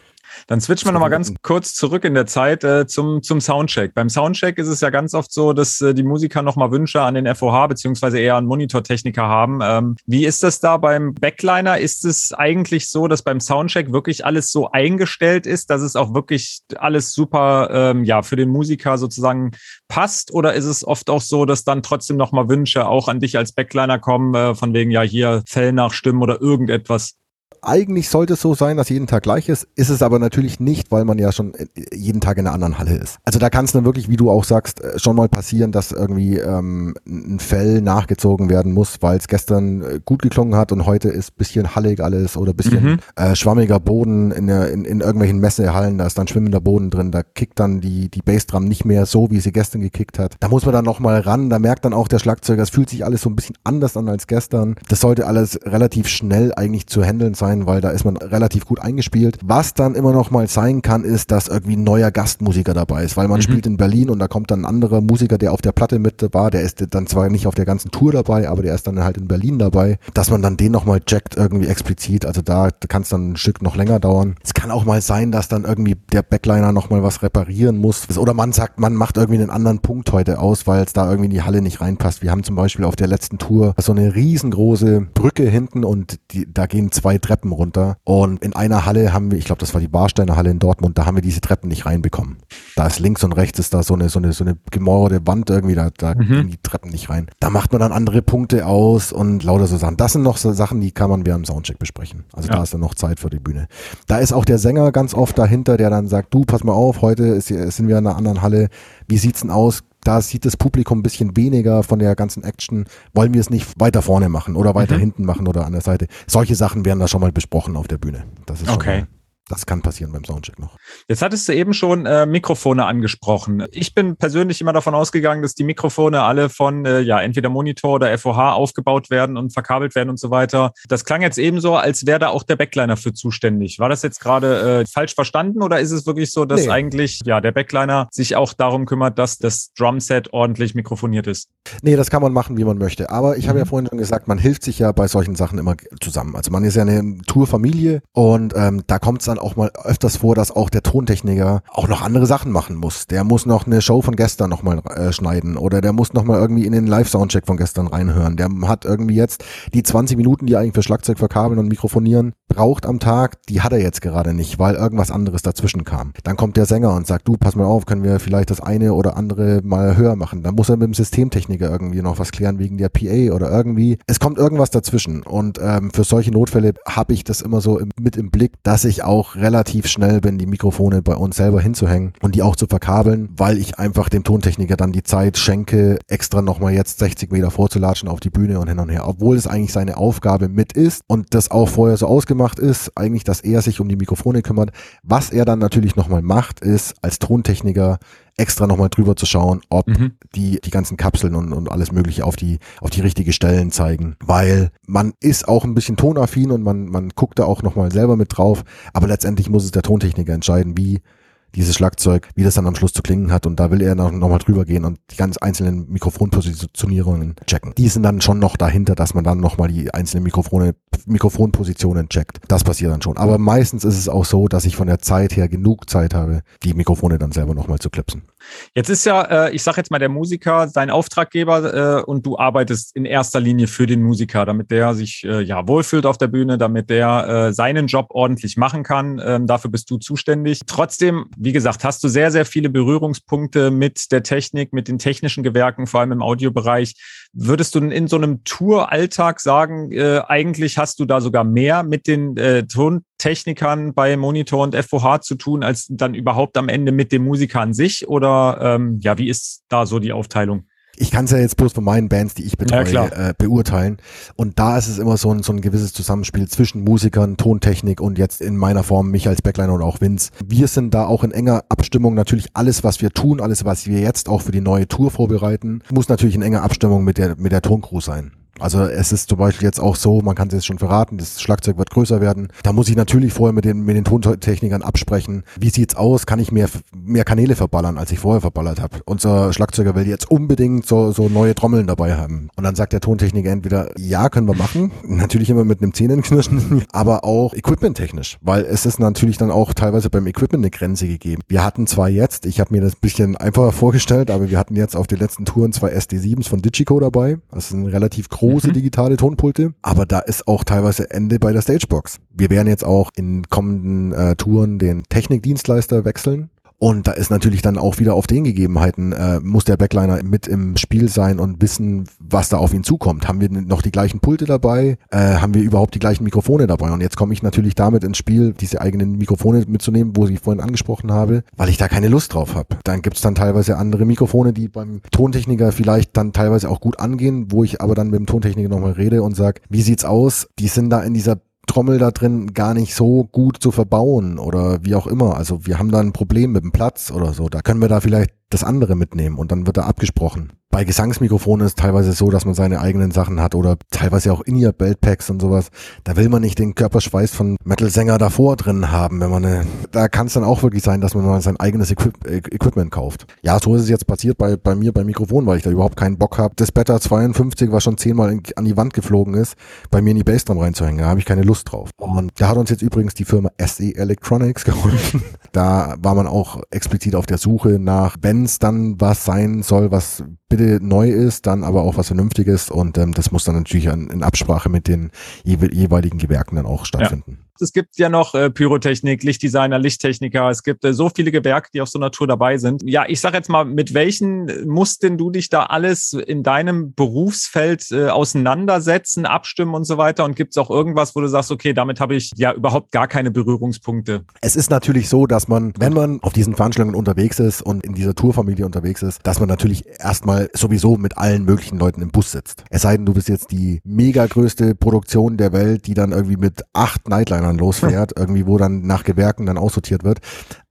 Dann switchen wir nochmal ganz kurz zurück in der Zeit äh, zum, zum Soundcheck. Beim Soundcheck ist es ja ganz oft so, dass äh, die Musiker nochmal Wünsche an den FOH beziehungsweise eher an Monitortechniker haben. Ähm, wie ist das da beim Backliner? Ist es eigentlich so, dass beim Soundcheck wirklich alles so eingestellt ist, dass es auch wirklich alles super ähm, ja, für den Musiker sozusagen passt? Oder ist es oft auch so, dass dann trotzdem nochmal Wünsche auch an dich als Backliner kommen, äh, von wegen ja hier Fell nachstimmen oder irgendetwas? Eigentlich sollte es so sein, dass jeden Tag gleich ist, ist es aber natürlich nicht, weil man ja schon äh, jeden Tag in einer anderen Halle ist. Also da kann es dann wirklich, wie du auch sagst, äh, schon mal passieren, dass irgendwie ähm, ein Fell nachgezogen werden muss, weil es gestern äh, gut geklungen hat und heute ist bisschen hallig alles oder bisschen mhm. äh, schwammiger Boden in, der, in, in irgendwelchen Messehallen, da ist dann schwimmender Boden drin, da kickt dann die, die Bassdrum nicht mehr so, wie sie gestern gekickt hat. Da muss man dann nochmal ran, da merkt dann auch der Schlagzeuger, es fühlt sich alles so ein bisschen anders an als gestern. Das sollte alles relativ schnell eigentlich zu handeln sein sein, weil da ist man relativ gut eingespielt. Was dann immer noch mal sein kann, ist, dass irgendwie ein neuer Gastmusiker dabei ist, weil man mhm. spielt in Berlin und da kommt dann ein anderer Musiker, der auf der Platte mit war, der ist dann zwar nicht auf der ganzen Tour dabei, aber der ist dann halt in Berlin dabei, dass man dann den noch mal checkt irgendwie explizit, also da kann es dann ein Stück noch länger dauern. Es kann auch mal sein, dass dann irgendwie der Backliner noch mal was reparieren muss oder man sagt, man macht irgendwie einen anderen Punkt heute aus, weil es da irgendwie in die Halle nicht reinpasst. Wir haben zum Beispiel auf der letzten Tour so eine riesengroße Brücke hinten und die, da gehen zwei Treppen Treppen runter. Und in einer Halle haben wir, ich glaube, das war die Barsteiner Halle in Dortmund, da haben wir diese Treppen nicht reinbekommen. Da ist links und rechts ist da so eine, so eine, so eine gemauerte Wand irgendwie, da, da mhm. gehen die Treppen nicht rein. Da macht man dann andere Punkte aus und lauter so Sachen. Das sind noch so Sachen, die kann man während dem Soundcheck besprechen. Also ja. da ist dann noch Zeit für die Bühne. Da ist auch der Sänger ganz oft dahinter, der dann sagt, du, pass mal auf, heute ist, sind wir in einer anderen Halle. Wie sieht's denn aus? Da sieht das Publikum ein bisschen weniger von der ganzen Action. Wollen wir es nicht weiter vorne machen oder weiter mhm. hinten machen oder an der Seite? Solche Sachen werden da schon mal besprochen auf der Bühne. Das ist okay. Mal, das kann passieren beim Soundcheck noch. Jetzt hattest du eben schon äh, Mikrofone angesprochen. Ich bin persönlich immer davon ausgegangen, dass die Mikrofone alle von äh, ja entweder Monitor oder FOH aufgebaut werden und verkabelt werden und so weiter. Das klang jetzt eben so, als wäre da auch der Backliner für zuständig. War das jetzt gerade äh, falsch verstanden oder ist es wirklich so, dass nee. eigentlich ja der Backliner sich auch darum kümmert, dass das Drumset ordentlich mikrofoniert ist? Nee, das kann man machen, wie man möchte. Aber ich mhm. habe ja vorhin schon gesagt, man hilft sich ja bei solchen Sachen immer zusammen. Also man ist ja eine Tourfamilie und ähm, da kommt es dann auch mal öfters vor, dass auch der Tontechniker auch noch andere Sachen machen muss. Der muss noch eine Show von gestern nochmal äh, schneiden oder der muss nochmal irgendwie in den Live-Soundcheck von gestern reinhören. Der hat irgendwie jetzt die 20 Minuten, die eigentlich für Schlagzeug verkabeln und mikrofonieren braucht am Tag, die hat er jetzt gerade nicht, weil irgendwas anderes dazwischen kam. Dann kommt der Sänger und sagt, du, pass mal auf, können wir vielleicht das eine oder andere mal höher machen. Dann muss er mit dem Systemtechniker irgendwie noch was klären wegen der PA oder irgendwie. Es kommt irgendwas dazwischen und ähm, für solche Notfälle habe ich das immer so im, mit im Blick, dass ich auch relativ schnell bin, die Mikrofone bei uns selber hinzuhängen und die auch zu verkabeln, weil ich einfach dem Tontechniker dann die Zeit schenke, extra nochmal jetzt 60 Meter vorzulatschen auf die Bühne und hin und her, obwohl es eigentlich seine Aufgabe mit ist und das auch vorher so ausgemacht ist, eigentlich, dass er sich um die Mikrofone kümmert. Was er dann natürlich nochmal macht, ist als Tontechniker extra nochmal drüber zu schauen, ob mhm. die, die ganzen Kapseln und, und alles mögliche auf die, auf die richtige Stellen zeigen. Weil man ist auch ein bisschen tonaffin und man, man guckt da auch nochmal selber mit drauf. Aber letztendlich muss es der Tontechniker entscheiden, wie dieses Schlagzeug, wie das dann am Schluss zu klingen hat. Und da will er noch, noch mal drüber gehen und die ganz einzelnen Mikrofonpositionierungen checken. Die sind dann schon noch dahinter, dass man dann noch mal die einzelnen Mikrofone, Mikrofonpositionen checkt. Das passiert dann schon. Aber meistens ist es auch so, dass ich von der Zeit her genug Zeit habe, die Mikrofone dann selber noch mal zu klipsen. Jetzt ist ja, äh, ich sage jetzt mal, der Musiker dein Auftraggeber äh, und du arbeitest in erster Linie für den Musiker, damit der sich äh, ja wohlfühlt auf der Bühne, damit der äh, seinen Job ordentlich machen kann. Ähm, dafür bist du zuständig. Trotzdem, wie gesagt, hast du sehr, sehr viele Berührungspunkte mit der Technik, mit den technischen Gewerken, vor allem im Audiobereich. Würdest du in so einem Touralltag sagen, äh, eigentlich hast du da sogar mehr mit den äh, Tontechnikern bei Monitor und FOH zu tun, als dann überhaupt am Ende mit dem Musiker an sich? Oder ähm, ja, wie ist da so die Aufteilung? ich kann es ja jetzt bloß von meinen Bands, die ich betreue, ja, äh, beurteilen. Und da ist es immer so ein, so ein gewisses Zusammenspiel zwischen Musikern, Tontechnik und jetzt in meiner Form mich als Backliner und auch Vince. Wir sind da auch in enger Abstimmung. Natürlich alles, was wir tun, alles, was wir jetzt auch für die neue Tour vorbereiten, muss natürlich in enger Abstimmung mit der, mit der Toncrew sein. Also es ist zum Beispiel jetzt auch so, man kann es jetzt schon verraten, das Schlagzeug wird größer werden. Da muss ich natürlich vorher mit den, mit den Tontechnikern absprechen. Wie sieht's aus? Kann ich mehr, mehr Kanäle verballern, als ich vorher verballert habe? Unser Schlagzeuger will jetzt unbedingt so, so neue Trommeln dabei haben. Und dann sagt der Tontechniker entweder, ja, können wir machen. Natürlich immer mit einem Zähnenknirschen, aber auch equipmenttechnisch, weil es ist natürlich dann auch teilweise beim Equipment eine Grenze gegeben. Wir hatten zwar jetzt, ich habe mir das ein bisschen einfacher vorgestellt, aber wir hatten jetzt auf den letzten Touren zwei SD7s von Digico dabei. Das sind relativ große mhm. digitale Tonpulte, aber da ist auch teilweise Ende bei der Stagebox. Wir werden jetzt auch in kommenden äh, Touren den Technikdienstleister wechseln und da ist natürlich dann auch wieder auf den Gegebenheiten, äh, muss der Backliner mit im Spiel sein und wissen, was da auf ihn zukommt. Haben wir noch die gleichen Pulte dabei? Äh, haben wir überhaupt die gleichen Mikrofone dabei? Und jetzt komme ich natürlich damit ins Spiel, diese eigenen Mikrofone mitzunehmen, wo ich vorhin angesprochen habe, weil ich da keine Lust drauf habe. Dann gibt's dann teilweise andere Mikrofone, die beim Tontechniker vielleicht dann teilweise auch gut angehen, wo ich aber dann mit dem Tontechniker nochmal rede und sage, wie sieht's aus? Die sind da in dieser Trommel da drin gar nicht so gut zu verbauen oder wie auch immer. Also wir haben da ein Problem mit dem Platz oder so. Da können wir da vielleicht das andere mitnehmen und dann wird da abgesprochen. Bei Gesangsmikrofonen ist es teilweise so, dass man seine eigenen Sachen hat oder teilweise auch In-Ear-Beltpacks und sowas. Da will man nicht den Körperschweiß von Metal-Sänger davor drin haben, wenn man eine, da kann es dann auch wirklich sein, dass man mal sein eigenes Equip Equipment kauft. Ja, so ist es jetzt passiert bei, bei mir beim Mikrofon, weil ich da überhaupt keinen Bock habe. Das Better 52, was schon zehnmal in, an die Wand geflogen ist, bei mir in die Bassdrum reinzuhängen. Da habe ich keine Lust drauf. Und da hat uns jetzt übrigens die Firma SE Electronics geholfen. Da war man auch explizit auf der Suche nach Bands dann was sein soll, was bitte neu ist, dann aber auch was Vernünftiges und ähm, das muss dann natürlich in, in Absprache mit den jeweiligen Gewerken dann auch stattfinden. Ja. Es gibt ja noch äh, Pyrotechnik, Lichtdesigner, Lichttechniker. Es gibt äh, so viele Gewerke, die auf so einer Tour dabei sind. Ja, ich sage jetzt mal, mit welchen musst denn du dich da alles in deinem Berufsfeld äh, auseinandersetzen, abstimmen und so weiter? Und gibt es auch irgendwas, wo du sagst, okay, damit habe ich ja überhaupt gar keine Berührungspunkte? Es ist natürlich so, dass man, wenn man auf diesen Veranstaltungen unterwegs ist und in dieser Tourfamilie unterwegs ist, dass man natürlich erstmal sowieso mit allen möglichen Leuten im Bus sitzt. Es sei denn, du bist jetzt die mega größte Produktion der Welt, die dann irgendwie mit acht Nightlinern losfährt, irgendwie wo dann nach Gewerken dann aussortiert wird.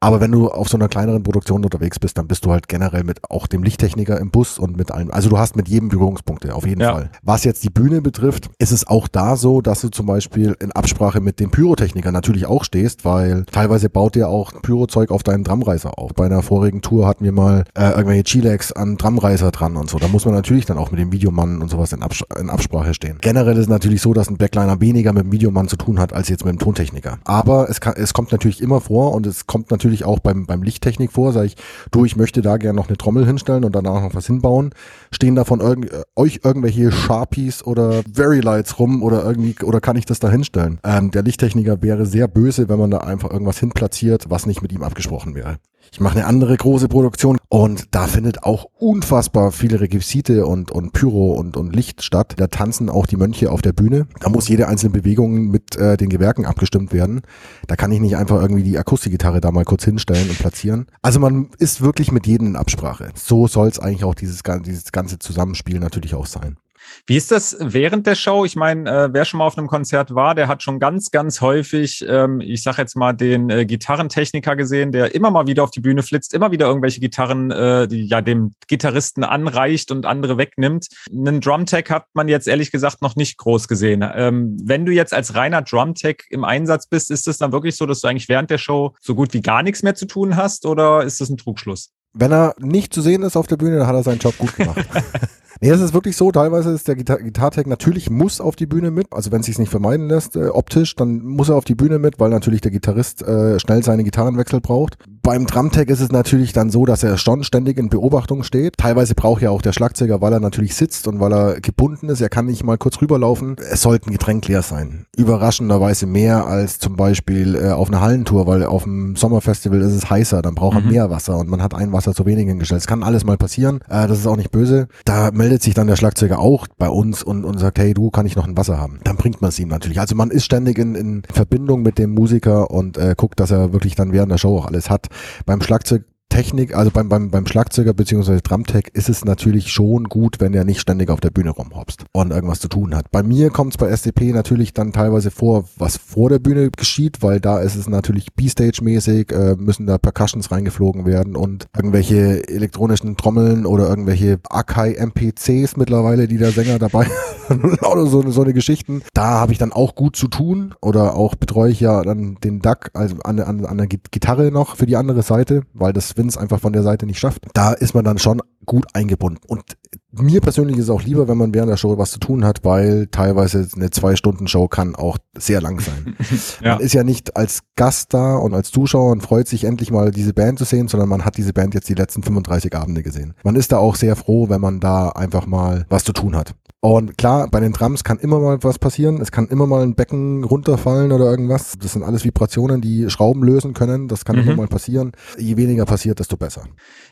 Aber wenn du auf so einer kleineren Produktion unterwegs bist, dann bist du halt generell mit auch dem Lichttechniker im Bus und mit allen. Also du hast mit jedem Berührungspunkte, auf jeden ja. Fall. Was jetzt die Bühne betrifft, ist es auch da so, dass du zum Beispiel in Absprache mit dem Pyrotechniker natürlich auch stehst, weil teilweise baut der auch Pyrozeug auf deinen Drumreiser auf. Bei einer vorigen Tour hatten wir mal äh, irgendwelche Chilex an Drumreiser dran und so. Da muss man natürlich dann auch mit dem Videomann und sowas in, Abs in Absprache stehen. Generell ist es natürlich so, dass ein Backliner weniger mit dem Videomann zu tun hat, als jetzt mit dem Tontechniker. Aber es, kann, es kommt natürlich immer vor und es kommt natürlich natürlich auch beim, beim Lichttechnik vor, sage ich, du, ich möchte da gerne noch eine Trommel hinstellen und danach noch was hinbauen. Stehen da von irgend, äh, euch irgendwelche Sharpies oder Very Lights rum oder irgendwie, oder kann ich das da hinstellen? Ähm, der Lichttechniker wäre sehr böse, wenn man da einfach irgendwas hinplatziert, was nicht mit ihm abgesprochen wäre. Ich mache eine andere große Produktion und da findet auch unfassbar viele Requisite und, und Pyro und, und Licht statt. Da tanzen auch die Mönche auf der Bühne. Da muss jede einzelne Bewegung mit äh, den Gewerken abgestimmt werden. Da kann ich nicht einfach irgendwie die Akustikgitarre da mal kurz hinstellen und platzieren. Also man ist wirklich mit jedem in Absprache. So soll es eigentlich auch dieses, dieses ganze Zusammenspiel natürlich auch sein. Wie ist das während der Show? Ich meine, äh, wer schon mal auf einem Konzert war, der hat schon ganz, ganz häufig, ähm, ich sag jetzt mal, den äh, Gitarrentechniker gesehen, der immer mal wieder auf die Bühne flitzt, immer wieder irgendwelche Gitarren, äh, die ja dem Gitarristen anreicht und andere wegnimmt. Einen Drumtech hat man jetzt ehrlich gesagt noch nicht groß gesehen. Ähm, wenn du jetzt als reiner Drumtech im Einsatz bist, ist es dann wirklich so, dass du eigentlich während der Show so gut wie gar nichts mehr zu tun hast oder ist das ein Trugschluss? Wenn er nicht zu sehen ist auf der Bühne, dann hat er seinen Job gut gemacht. Nee, es ist wirklich so, teilweise ist der Gitar Gitartech natürlich muss auf die Bühne mit, also wenn es sich nicht vermeiden lässt, äh, optisch, dann muss er auf die Bühne mit, weil natürlich der Gitarrist äh, schnell seine Gitarrenwechsel braucht. Beim Drumtech ist es natürlich dann so, dass er schon ständig in Beobachtung steht. Teilweise braucht ja auch der Schlagzeuger, weil er natürlich sitzt und weil er gebunden ist, er kann nicht mal kurz rüberlaufen. Es sollte ein Getränk leer sein. Überraschenderweise mehr als zum Beispiel äh, auf einer Hallentour, weil auf dem Sommerfestival ist es heißer, dann braucht er mhm. mehr Wasser und man hat ein Wasser zu wenig hingestellt. Es kann alles mal passieren, äh, das ist auch nicht böse. Da meldet meldet sich dann der Schlagzeuger auch bei uns und, und sagt, hey, du, kann ich noch ein Wasser haben? Dann bringt man es ihm natürlich. Also man ist ständig in, in Verbindung mit dem Musiker und äh, guckt, dass er wirklich dann während der Show auch alles hat. Beim Schlagzeug Technik, also beim, beim, beim Schlagzeuger beziehungsweise Drumtech ist es natürlich schon gut, wenn er nicht ständig auf der Bühne rumhopst und irgendwas zu tun hat. Bei mir kommt es bei SDP natürlich dann teilweise vor, was vor der Bühne geschieht, weil da ist es natürlich B-Stage-mäßig, äh, müssen da Percussions reingeflogen werden und irgendwelche elektronischen Trommeln oder irgendwelche Akai MPCs mittlerweile, die der Sänger dabei oder so, so eine Geschichten. Da habe ich dann auch gut zu tun oder auch betreue ich ja dann den Duck also an, an, an der Gitarre noch für die andere Seite, weil das Vince einfach von der Seite nicht schafft. Da ist man dann schon gut eingebunden. Und mir persönlich ist es auch lieber, wenn man während der Show was zu tun hat, weil teilweise eine Zwei-Stunden-Show kann auch sehr lang sein. ja. Man ist ja nicht als Gast da und als Zuschauer und freut sich endlich mal diese Band zu sehen, sondern man hat diese Band jetzt die letzten 35 Abende gesehen. Man ist da auch sehr froh, wenn man da einfach mal was zu tun hat. Und klar, bei den Drums kann immer mal was passieren. Es kann immer mal ein Becken runterfallen oder irgendwas. Das sind alles Vibrationen, die Schrauben lösen können. Das kann mhm. immer mal passieren. Je weniger passiert, desto besser.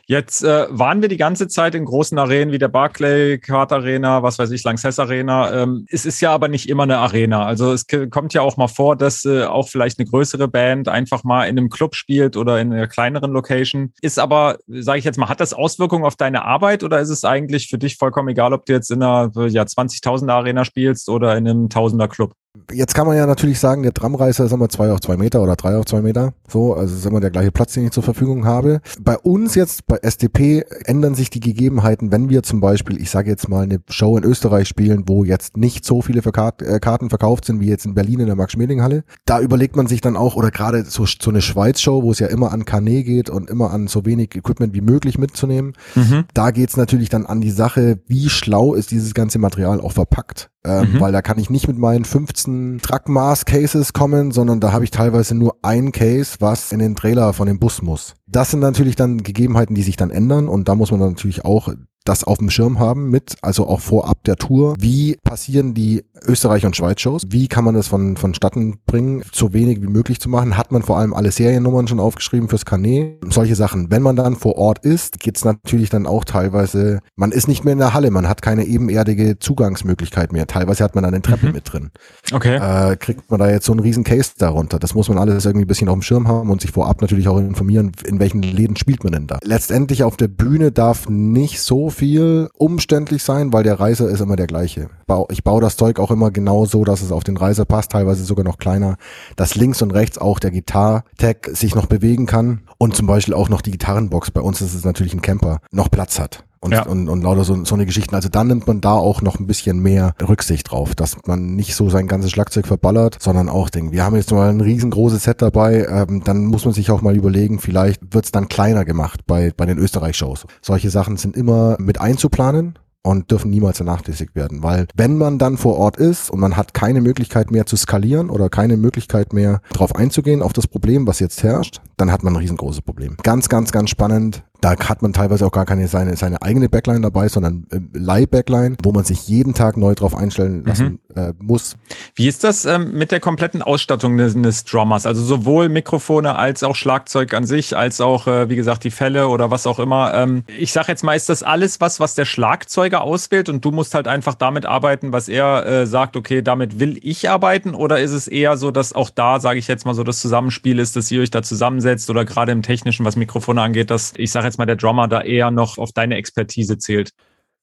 Jetzt äh, waren wir die ganze Zeit in großen Arenen wie der Barclay Card Arena, was weiß ich, Lanxess Arena. Ähm, es ist ja aber nicht immer eine Arena. Also es kommt ja auch mal vor, dass äh, auch vielleicht eine größere Band einfach mal in einem Club spielt oder in einer kleineren Location. Ist aber, sage ich jetzt mal, hat das Auswirkungen auf deine Arbeit oder ist es eigentlich für dich vollkommen egal, ob du jetzt in einer ja, 20.000er Arena spielst oder in einem Tausender Club? Jetzt kann man ja natürlich sagen, der Tramreißer ist immer zwei auf zwei Meter oder drei auf zwei Meter. So, also ist immer der gleiche Platz, den ich zur Verfügung habe. Bei uns jetzt, bei SDP, ändern sich die Gegebenheiten, wenn wir zum Beispiel, ich sage jetzt mal, eine Show in Österreich spielen, wo jetzt nicht so viele äh, Karten verkauft sind, wie jetzt in Berlin in der Max-Schmeling-Halle. Da überlegt man sich dann auch, oder gerade so, so eine Schweiz-Show, wo es ja immer an Kanä geht und immer an so wenig Equipment wie möglich mitzunehmen. Mhm. Da geht's natürlich dann an die Sache, wie schlau ist dieses ganze Material auch verpackt. Ähm, mhm. Weil da kann ich nicht mit meinen 15 Truckmaß-Cases kommen, sondern da habe ich teilweise nur ein Case, was in den Trailer von dem Bus muss. Das sind natürlich dann Gegebenheiten, die sich dann ändern und da muss man dann natürlich auch das auf dem Schirm haben mit, also auch vorab der Tour. Wie passieren die Österreich- und Schweiz-Shows? Wie kann man das von, vonstatten bringen, so wenig wie möglich zu machen? Hat man vor allem alle Seriennummern schon aufgeschrieben fürs Kanä? Solche Sachen. Wenn man dann vor Ort ist, geht's natürlich dann auch teilweise, man ist nicht mehr in der Halle, man hat keine ebenerdige Zugangsmöglichkeit mehr. Teilweise hat man dann eine Treppe mhm. mit drin. Okay. Äh, kriegt man da jetzt so einen riesen Case darunter? Das muss man alles irgendwie ein bisschen auf dem Schirm haben und sich vorab natürlich auch informieren, in welchen Läden spielt man denn da. Letztendlich auf der Bühne darf nicht so viel umständlich sein, weil der Reiser ist immer der gleiche. Ich baue das Zeug auch immer genau so, dass es auf den Reiser passt, teilweise sogar noch kleiner, dass links und rechts auch der Gitar-Tag sich noch bewegen kann und zum Beispiel auch noch die Gitarrenbox, bei uns ist es natürlich ein Camper, noch Platz hat und, ja. und, und lauter so, so eine Geschichten. Also dann nimmt man da auch noch ein bisschen mehr Rücksicht drauf, dass man nicht so sein ganzes Schlagzeug verballert, sondern auch denkt, wir haben jetzt mal ein riesengroßes Set dabei, ähm, dann muss man sich auch mal überlegen, vielleicht wird's dann kleiner gemacht bei, bei den Österreich-Shows. Solche Sachen sind immer mit einzuplanen und dürfen niemals vernachlässigt werden, weil wenn man dann vor Ort ist und man hat keine Möglichkeit mehr zu skalieren oder keine Möglichkeit mehr drauf einzugehen auf das Problem, was jetzt herrscht, dann hat man ein riesengroßes Problem. Ganz, ganz, ganz spannend da hat man teilweise auch gar keine seine, seine eigene Backline dabei, sondern äh, Leih-Backline, wo man sich jeden Tag neu drauf einstellen lassen mhm. äh, muss. Wie ist das ähm, mit der kompletten Ausstattung des, des Drummers? Also sowohl Mikrofone als auch Schlagzeug an sich, als auch, äh, wie gesagt, die Fälle oder was auch immer. Ähm, ich sage jetzt mal, ist das alles was, was der Schlagzeuger auswählt und du musst halt einfach damit arbeiten, was er äh, sagt, okay, damit will ich arbeiten? Oder ist es eher so, dass auch da, sage ich jetzt mal so, das Zusammenspiel ist, dass ihr euch da zusammensetzt oder gerade im Technischen, was Mikrofone angeht, dass ich sage jetzt mal, der Drummer da eher noch auf deine Expertise zählt?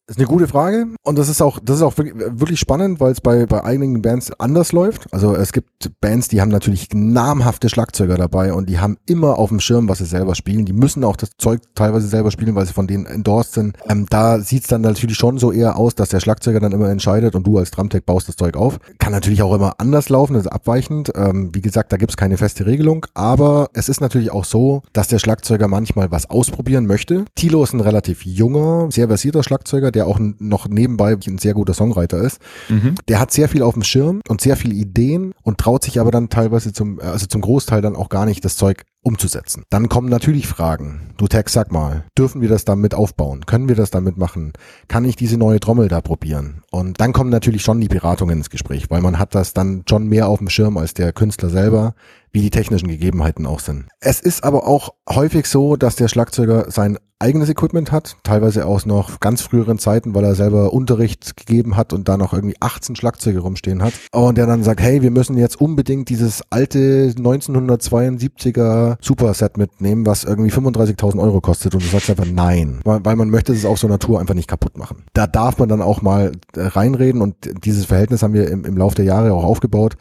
Ist eine gute Frage und das ist auch, das ist auch wirklich spannend, weil es bei, bei einigen Bands anders läuft. Also es gibt Bands, die haben natürlich namhafte Schlagzeuger dabei und die haben immer auf dem Schirm, was sie selber spielen. Die müssen auch das Zeug teilweise selber spielen, weil sie von denen endorsed sind. Ähm, da sieht's dann natürlich schon so eher aus, dass der Schlagzeuger dann immer entscheidet und du als Drumtech baust das Zeug auf. Kann natürlich auch immer anders laufen, das ist abweichend. Ähm, wie gesagt, da gibt's keine feste Regelung, aber es ist natürlich auch so, dass der Schlagzeuger manchmal was ausprobieren möchte. Tilo ist ein relativ junger, sehr versierter Schlagzeuger, der auch noch nebenbei ein sehr guter Songwriter ist. Mhm. Der hat sehr viel auf dem Schirm und sehr viele Ideen und traut sich aber dann teilweise zum, also zum Großteil dann auch gar nicht das Zeug umzusetzen. Dann kommen natürlich Fragen. Du Tex, sag mal, dürfen wir das damit aufbauen? Können wir das damit machen? Kann ich diese neue Trommel da probieren? Und dann kommen natürlich schon die Beratungen ins Gespräch, weil man hat das dann schon mehr auf dem Schirm als der Künstler selber wie die technischen Gegebenheiten auch sind. Es ist aber auch häufig so, dass der Schlagzeuger sein eigenes Equipment hat, teilweise aus noch ganz früheren Zeiten, weil er selber Unterricht gegeben hat und da noch irgendwie 18 Schlagzeuge rumstehen hat. Und der dann sagt, hey, wir müssen jetzt unbedingt dieses alte 1972er Superset mitnehmen, was irgendwie 35.000 Euro kostet. Und du sagst einfach nein, weil, man möchte es auf so einer Tour einfach nicht kaputt machen. Da darf man dann auch mal äh, reinreden und dieses Verhältnis haben wir im, im Laufe der Jahre auch aufgebaut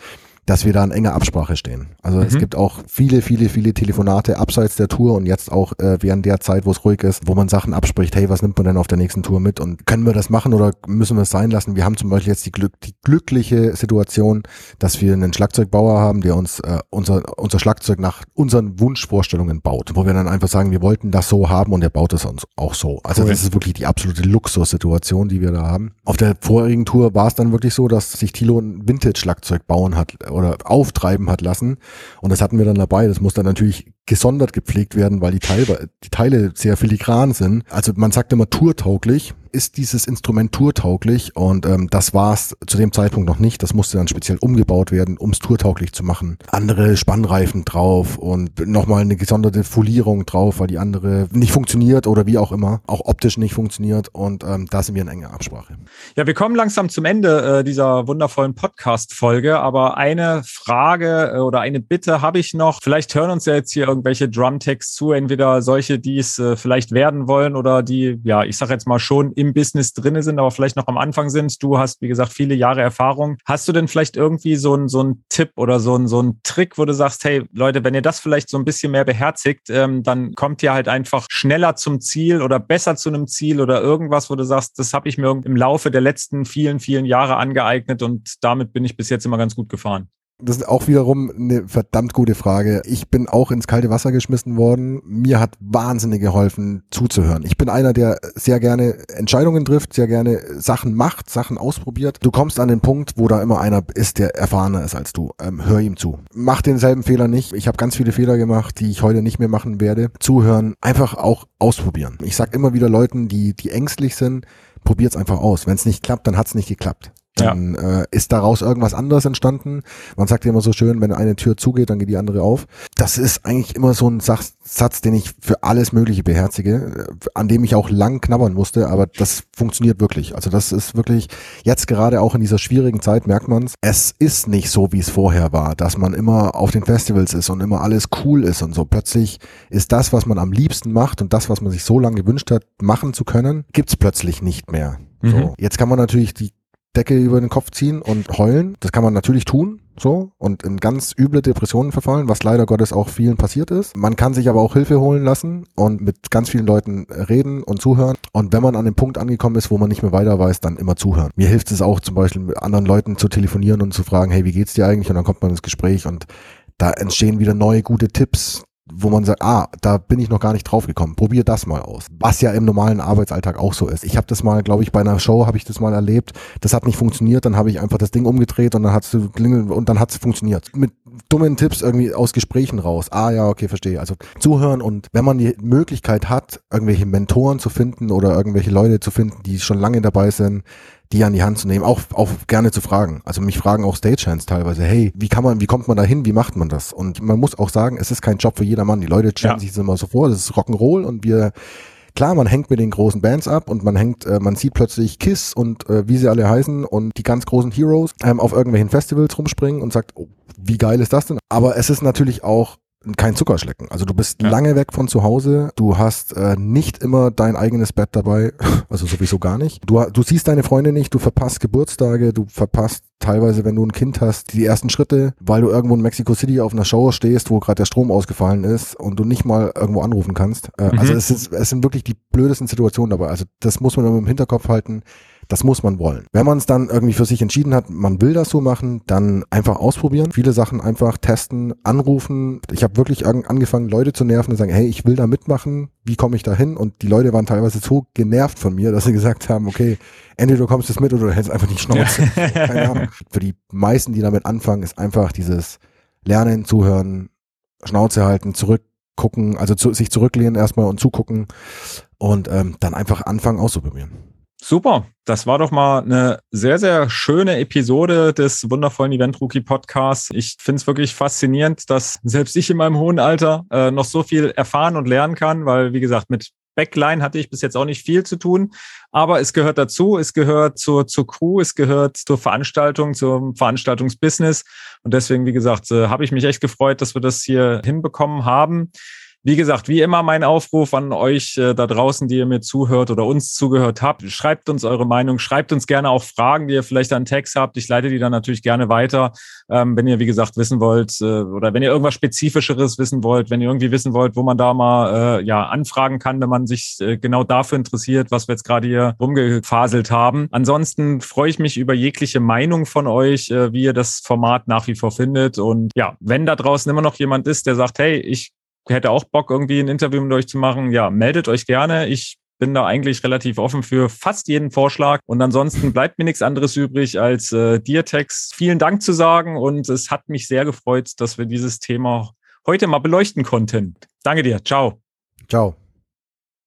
dass wir da in enger Absprache stehen. Also mhm. es gibt auch viele, viele, viele Telefonate abseits der Tour und jetzt auch äh, während der Zeit, wo es ruhig ist, wo man Sachen abspricht, hey, was nimmt man denn auf der nächsten Tour mit und können wir das machen oder müssen wir es sein lassen? Wir haben zum Beispiel jetzt die, Glück, die glückliche Situation, dass wir einen Schlagzeugbauer haben, der uns äh, unser, unser Schlagzeug nach unseren Wunschvorstellungen baut, wo wir dann einfach sagen, wir wollten das so haben und er baut es uns auch so. Also cool. das ist wirklich die absolute Luxussituation, die wir da haben. Auf der vorigen Tour war es dann wirklich so, dass sich Thilo ein Vintage-Schlagzeug bauen hat oder auftreiben hat lassen. Und das hatten wir dann dabei. Das muss dann natürlich gesondert gepflegt werden, weil die Teile, die Teile sehr filigran sind. Also man sagt immer tourtauglich ist dieses Instrument tourtauglich und ähm, das war es zu dem Zeitpunkt noch nicht. Das musste dann speziell umgebaut werden, um es tourtauglich zu machen. Andere Spannreifen drauf und nochmal eine gesonderte Folierung drauf, weil die andere nicht funktioniert oder wie auch immer, auch optisch nicht funktioniert und ähm, da sind wir in enger Absprache. Ja, wir kommen langsam zum Ende äh, dieser wundervollen Podcast-Folge, aber eine Frage äh, oder eine Bitte habe ich noch. Vielleicht hören uns ja jetzt hier irgendwelche Drum-Tags zu, entweder solche, die es äh, vielleicht werden wollen oder die, ja, ich sage jetzt mal schon im Business drinne sind, aber vielleicht noch am Anfang sind. Du hast, wie gesagt, viele Jahre Erfahrung. Hast du denn vielleicht irgendwie so ein so Tipp oder so ein so Trick, wo du sagst, hey Leute, wenn ihr das vielleicht so ein bisschen mehr beherzigt, ähm, dann kommt ihr halt einfach schneller zum Ziel oder besser zu einem Ziel oder irgendwas, wo du sagst, das habe ich mir im Laufe der letzten vielen, vielen Jahre angeeignet und damit bin ich bis jetzt immer ganz gut gefahren. Das ist auch wiederum eine verdammt gute Frage. Ich bin auch ins kalte Wasser geschmissen worden. Mir hat wahnsinnig geholfen, zuzuhören. Ich bin einer, der sehr gerne Entscheidungen trifft, sehr gerne Sachen macht, Sachen ausprobiert. Du kommst an den Punkt, wo da immer einer ist, der erfahrener ist als du. Ähm, hör ihm zu. Mach denselben Fehler nicht. Ich habe ganz viele Fehler gemacht, die ich heute nicht mehr machen werde. Zuhören, einfach auch ausprobieren. Ich sag immer wieder Leuten, die, die ängstlich sind, probiert's einfach aus. Wenn es nicht klappt, dann hat's nicht geklappt. Dann ja. äh, ist daraus irgendwas anderes entstanden. Man sagt ja immer so schön, wenn eine Tür zugeht, dann geht die andere auf. Das ist eigentlich immer so ein Satz, den ich für alles Mögliche beherzige, äh, an dem ich auch lang knabbern musste, aber das funktioniert wirklich. Also das ist wirklich, jetzt gerade auch in dieser schwierigen Zeit merkt man es, es ist nicht so, wie es vorher war, dass man immer auf den Festivals ist und immer alles cool ist und so. Plötzlich ist das, was man am liebsten macht und das, was man sich so lange gewünscht hat, machen zu können, gibt's plötzlich nicht mehr. So. Mhm. Jetzt kann man natürlich die Decke über den Kopf ziehen und heulen. Das kann man natürlich tun, so, und in ganz üble Depressionen verfallen, was leider Gottes auch vielen passiert ist. Man kann sich aber auch Hilfe holen lassen und mit ganz vielen Leuten reden und zuhören. Und wenn man an dem Punkt angekommen ist, wo man nicht mehr weiter weiß, dann immer zuhören. Mir hilft es auch zum Beispiel mit anderen Leuten zu telefonieren und zu fragen, hey, wie geht's dir eigentlich? Und dann kommt man ins Gespräch und da entstehen wieder neue gute Tipps, wo man sagt, ah, da bin ich noch gar nicht drauf gekommen. Probier das mal aus. Was ja im normalen Arbeitsalltag auch so ist. Ich habe das mal, glaube ich, bei einer Show habe ich das mal erlebt. Das hat nicht funktioniert. Dann habe ich einfach das Ding umgedreht und dann hat's und dann hat's funktioniert. Mit dummen Tipps irgendwie aus Gesprächen raus. Ah ja, okay, verstehe. Also zuhören und wenn man die Möglichkeit hat, irgendwelche Mentoren zu finden oder irgendwelche Leute zu finden, die schon lange dabei sind, die an die Hand zu nehmen, auch, auch gerne zu fragen. Also mich fragen auch Stagehands teilweise, hey, wie kann man, wie kommt man da hin, wie macht man das? Und man muss auch sagen, es ist kein Job für jedermann. Die Leute stellen ja. sich das immer so vor, das ist Rock'n'Roll und wir Klar, man hängt mit den großen Bands ab und man hängt, äh, man sieht plötzlich Kiss und äh, wie sie alle heißen und die ganz großen Heroes ähm, auf irgendwelchen Festivals rumspringen und sagt, oh, wie geil ist das denn? Aber es ist natürlich auch kein Zuckerschlecken. Also du bist ja. lange weg von zu Hause, du hast äh, nicht immer dein eigenes Bett dabei, also sowieso gar nicht. Du, du siehst deine Freunde nicht, du verpasst Geburtstage, du verpasst teilweise, wenn du ein Kind hast, die ersten Schritte, weil du irgendwo in Mexico City auf einer Show stehst, wo gerade der Strom ausgefallen ist und du nicht mal irgendwo anrufen kannst. Äh, mhm. Also es, ist, es sind wirklich die blödesten Situationen dabei. Also das muss man immer im Hinterkopf halten. Das muss man wollen. Wenn man es dann irgendwie für sich entschieden hat, man will das so machen, dann einfach ausprobieren. Viele Sachen einfach testen, anrufen. Ich habe wirklich an, angefangen, Leute zu nerven und sagen, hey, ich will da mitmachen. Wie komme ich da hin? Und die Leute waren teilweise so genervt von mir, dass sie gesagt haben, okay, entweder du kommst jetzt mit oder du hältst einfach die Schnauze. Ja. Keine Ahnung. Für die meisten, die damit anfangen, ist einfach dieses Lernen, Zuhören, Schnauze halten, zurückgucken, also zu, sich zurücklehnen erstmal und zugucken und ähm, dann einfach anfangen auszuprobieren. Super, das war doch mal eine sehr, sehr schöne Episode des wundervollen Event Rookie Podcasts. Ich finde es wirklich faszinierend, dass selbst ich in meinem hohen Alter äh, noch so viel erfahren und lernen kann, weil, wie gesagt, mit Backline hatte ich bis jetzt auch nicht viel zu tun, aber es gehört dazu, es gehört zur, zur Crew, es gehört zur Veranstaltung, zum Veranstaltungsbusiness. Und deswegen, wie gesagt, äh, habe ich mich echt gefreut, dass wir das hier hinbekommen haben. Wie gesagt, wie immer mein Aufruf an euch äh, da draußen, die ihr mir zuhört oder uns zugehört habt. Schreibt uns eure Meinung, schreibt uns gerne auch Fragen, die ihr vielleicht an Text habt. Ich leite die dann natürlich gerne weiter. Ähm, wenn ihr, wie gesagt, wissen wollt äh, oder wenn ihr irgendwas Spezifischeres wissen wollt, wenn ihr irgendwie wissen wollt, wo man da mal äh, ja anfragen kann, wenn man sich äh, genau dafür interessiert, was wir jetzt gerade hier rumgefaselt haben. Ansonsten freue ich mich über jegliche Meinung von euch, äh, wie ihr das Format nach wie vor findet. Und ja, wenn da draußen immer noch jemand ist, der sagt, hey, ich hätte auch Bock, irgendwie ein Interview mit euch zu machen, ja, meldet euch gerne. Ich bin da eigentlich relativ offen für fast jeden Vorschlag. Und ansonsten bleibt mir nichts anderes übrig, als äh, dir, Tex, vielen Dank zu sagen. Und es hat mich sehr gefreut, dass wir dieses Thema heute mal beleuchten konnten. Danke dir. Ciao. Ciao.